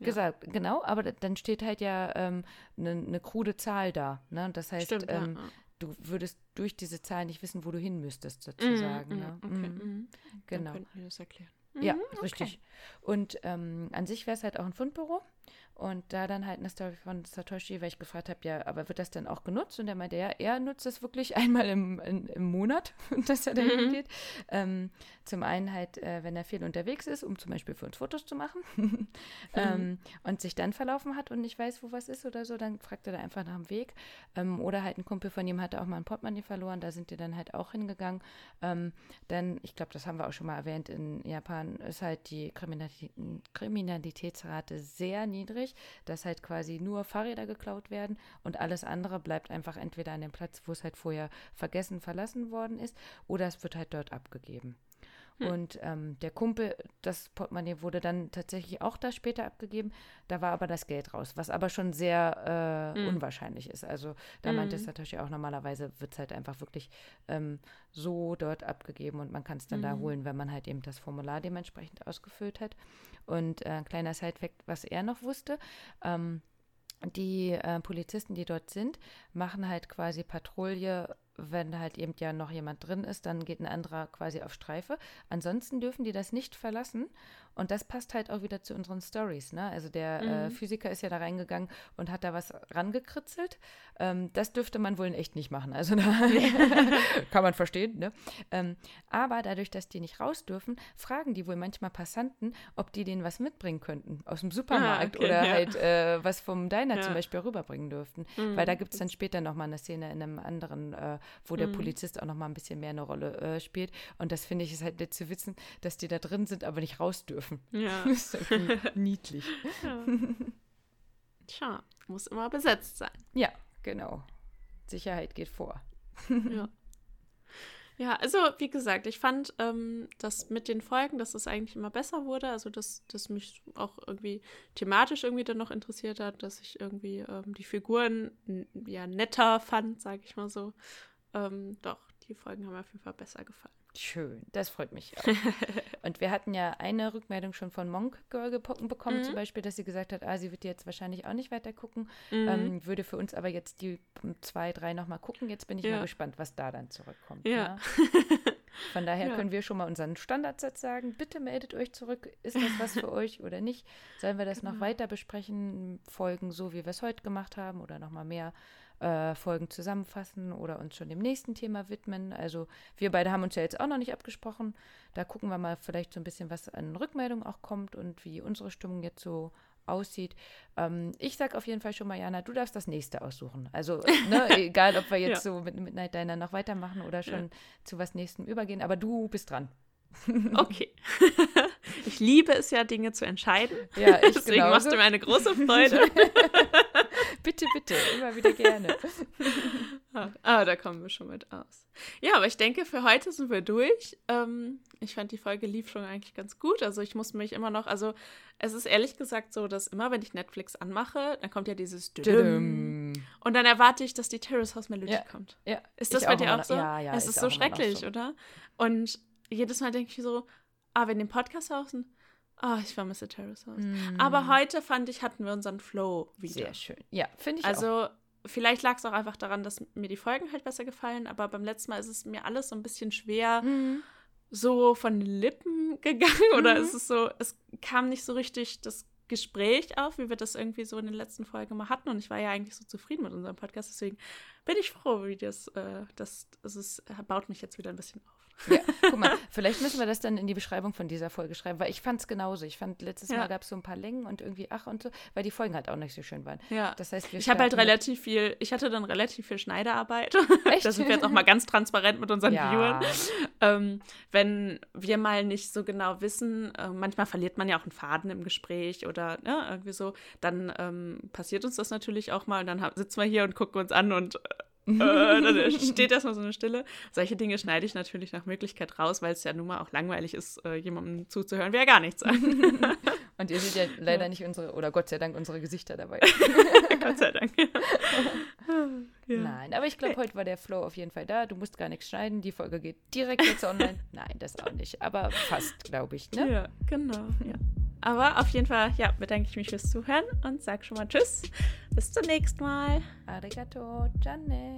wie ges- theoretisch. ja. gesagt, genau, aber da- dann steht halt ja eine ähm, ne krude Zahl da. Ne? Das heißt, Stimmt, ähm, ja. du würdest durch diese Zahl nicht wissen, wo du hin müsstest, ja. sozusagen. Mhm, ne? okay. Mhm. Mhm. Genau. Dann könnten wir das erklären. Ja, Mhm, richtig. Und ähm, an sich wäre es halt auch ein Fundbüro. Und da dann halt eine Story von Satoshi, weil ich gefragt habe, ja, aber wird das denn auch genutzt? Und er meinte, ja, er nutzt das wirklich [laughs] einmal im, in, im Monat, [laughs] dass er da Mhm. hingeht. Ähm, zum einen halt, äh, wenn er viel unterwegs ist, um zum Beispiel für uns Fotos zu machen [laughs] ähm, und sich dann verlaufen hat und nicht weiß, wo was ist oder so, dann fragt er da einfach nach dem Weg. Ähm, oder halt ein Kumpel von ihm hatte auch mal ein Portemonnaie verloren, da sind die dann halt auch hingegangen. Ähm, denn ich glaube, das haben wir auch schon mal erwähnt, in Japan ist halt die Kriminalität, Kriminalitätsrate sehr niedrig, dass halt quasi nur Fahrräder geklaut werden und alles andere bleibt einfach entweder an dem Platz, wo es halt vorher vergessen, verlassen worden ist, oder es wird halt dort abgegeben. Und ähm, der Kumpel, das Portemonnaie wurde dann tatsächlich auch da später abgegeben. Da war aber das Geld raus, was aber schon sehr äh, unwahrscheinlich ist. Also da meinte Satoshi auch, normalerweise wird es halt einfach wirklich ähm, so dort abgegeben und man kann es dann da holen, wenn man halt eben das Formular dementsprechend ausgefüllt hat. Und äh, ein kleiner Side-Fact, was er noch wusste, ähm, die äh, Polizisten, die dort sind, machen halt quasi Patrouille, wenn halt eben ja noch jemand drin ist, dann geht ein anderer quasi auf Streife. Ansonsten dürfen die das nicht verlassen. Und das passt halt auch wieder zu unseren Stories. Ne? Also der äh, Physiker ist ja da reingegangen und hat da was rangekritzelt. Ähm, das dürfte man wohl in echt nicht machen. Also da [laughs] [laughs] kann man verstehen. Ne? Ähm, aber dadurch, dass die nicht raus dürfen, fragen die wohl manchmal Passanten, ob die denen was mitbringen könnten aus dem Supermarkt okay, oder ja. halt äh, was vom Diner Ja. zum Beispiel rüberbringen dürften. Mhm. Weil da gibt es dann später nochmal eine Szene in einem anderen, äh, wo der Polizist auch nochmal ein bisschen mehr eine Rolle äh, spielt. Und das finde ich ist halt nett zu wissen, dass die da drin sind, aber nicht raus dürfen. Ja. [laughs] Das ist irgendwie [laughs] niedlich. [laughs] Tja, muss immer besetzt sein. Ja, genau. Sicherheit geht vor. Ja. Ja, also wie gesagt, ich fand ähm, das mit den Folgen, dass es eigentlich immer besser wurde. Also dass das mich auch irgendwie thematisch irgendwie dann noch interessiert hat, dass ich irgendwie ähm, die Figuren ja netter fand, sage ich mal so. Ähm, doch, die Folgen haben mir auf jeden Fall besser gefallen. Schön, das freut mich auch. [laughs] Und wir hatten ja eine Rückmeldung schon von Monk Girl gepo- bekommen, zum Beispiel, dass sie gesagt hat, ah, sie wird jetzt wahrscheinlich auch nicht weiter gucken, ähm, würde für uns aber jetzt die ähm, zwei, drei nochmal gucken. Jetzt bin ich Ja. mal gespannt, was da dann zurückkommt. Ja. Ne? [laughs] Von daher Ja. können wir schon mal unseren Standardsatz sagen. Bitte meldet euch zurück. Ist das was für euch oder nicht? Sollen wir das noch Genau. weiter besprechen? Folgen so, wie wir es heute gemacht haben oder nochmal mehr äh, Folgen zusammenfassen oder uns schon dem nächsten Thema widmen? Also wir beide haben uns ja jetzt auch noch nicht abgesprochen. Da gucken wir mal vielleicht so ein bisschen, was an Rückmeldung auch kommt und wie unsere Stimmung jetzt so aussieht. Ähm, ich sag auf jeden Fall schon mal, Jana, du darfst das nächste aussuchen. Also, ne, [laughs] egal, ob wir jetzt so mit Midnight Diner noch weitermachen oder schon zu was nächstem übergehen, aber du bist dran. [laughs] Okay. ich liebe es ja, Dinge zu entscheiden. Ja, ich [laughs] Deswegen machst genauso. du mir eine große Freude. Bitte, bitte, immer wieder gerne. [laughs] Ah, da kommen wir schon mit aus. Ja, aber ich denke, für heute sind wir durch. Ähm, ich fand, die Folge lief schon eigentlich ganz gut. Also ich muss mich immer noch, also es ist ehrlich gesagt so, dass immer, wenn ich Netflix anmache, dann kommt ja dieses Düm. Und dann erwarte ich, dass die Terrace House Melodie Ja. kommt. Ja, Ist das bei dir auch so? Ja, ja. Es ist, so immer noch schrecklich, so. oder? Und jedes Mal denke ich so, ah, wenn den Podcast hausen, ah, ich vermisse Terrace House. Aber heute fand ich, hatten wir unseren Flow wieder. Sehr schön. Ja, finde ich auch. Also vielleicht lag es auch einfach daran, dass mir die Folgen halt besser gefallen, aber beim letzten Mal ist es mir alles so ein bisschen schwer Mhm. so von den Lippen [laughs] gegangen oder es ist so, es kam nicht so richtig das Gespräch auf, wie wir das irgendwie so in den letzten Folgen mal hatten und ich war ja eigentlich so zufrieden mit unserem Podcast, deswegen bin ich froh, wie das, äh, das, das ist, baut mich jetzt wieder ein bisschen auf. Ja, [laughs] guck mal, vielleicht müssen wir das dann in die Beschreibung von dieser Folge schreiben, weil ich fand es genauso. Ich fand, letztes Ja. Mal gab es so ein paar Längen und irgendwie ach und so, weil die Folgen halt auch nicht so schön waren. Ja. Das heißt, wir Ich habe halt relativ viel, ich hatte dann relativ viel Schneiderarbeit. [laughs] Echt? Da sind wir jetzt auch mal ganz transparent mit unseren Ja. Viewern. Ähm, wenn wir mal nicht so genau wissen, äh, manchmal verliert man ja auch einen Faden im Gespräch oder ne, irgendwie so, dann ähm, passiert uns das natürlich auch mal und dann sitzen wir hier und gucken uns an und äh, dann steht erstmal so eine Stille. Solche Dinge schneide ich natürlich nach Möglichkeit raus, weil es ja nun mal auch langweilig ist, äh, jemandem zuzuhören, wer gar nichts sagt. [laughs] Und ihr seht ja [laughs] leider nicht unsere, oder Gott sei Dank unsere Gesichter dabei. [laughs] Gott sei Dank. ja. Nein, aber ich glaube, heute war der Flow auf jeden Fall da. Du musst gar nichts schneiden. Die Folge geht direkt jetzt online. Nein, das auch nicht. Aber fast, glaube ich. Ne? Ja, genau. Ja. Aber auf jeden Fall, ja, bedanke ich mich fürs Zuhören und sage schon mal Tschüss. Bis zum nächsten Mal. Arigato, Janne.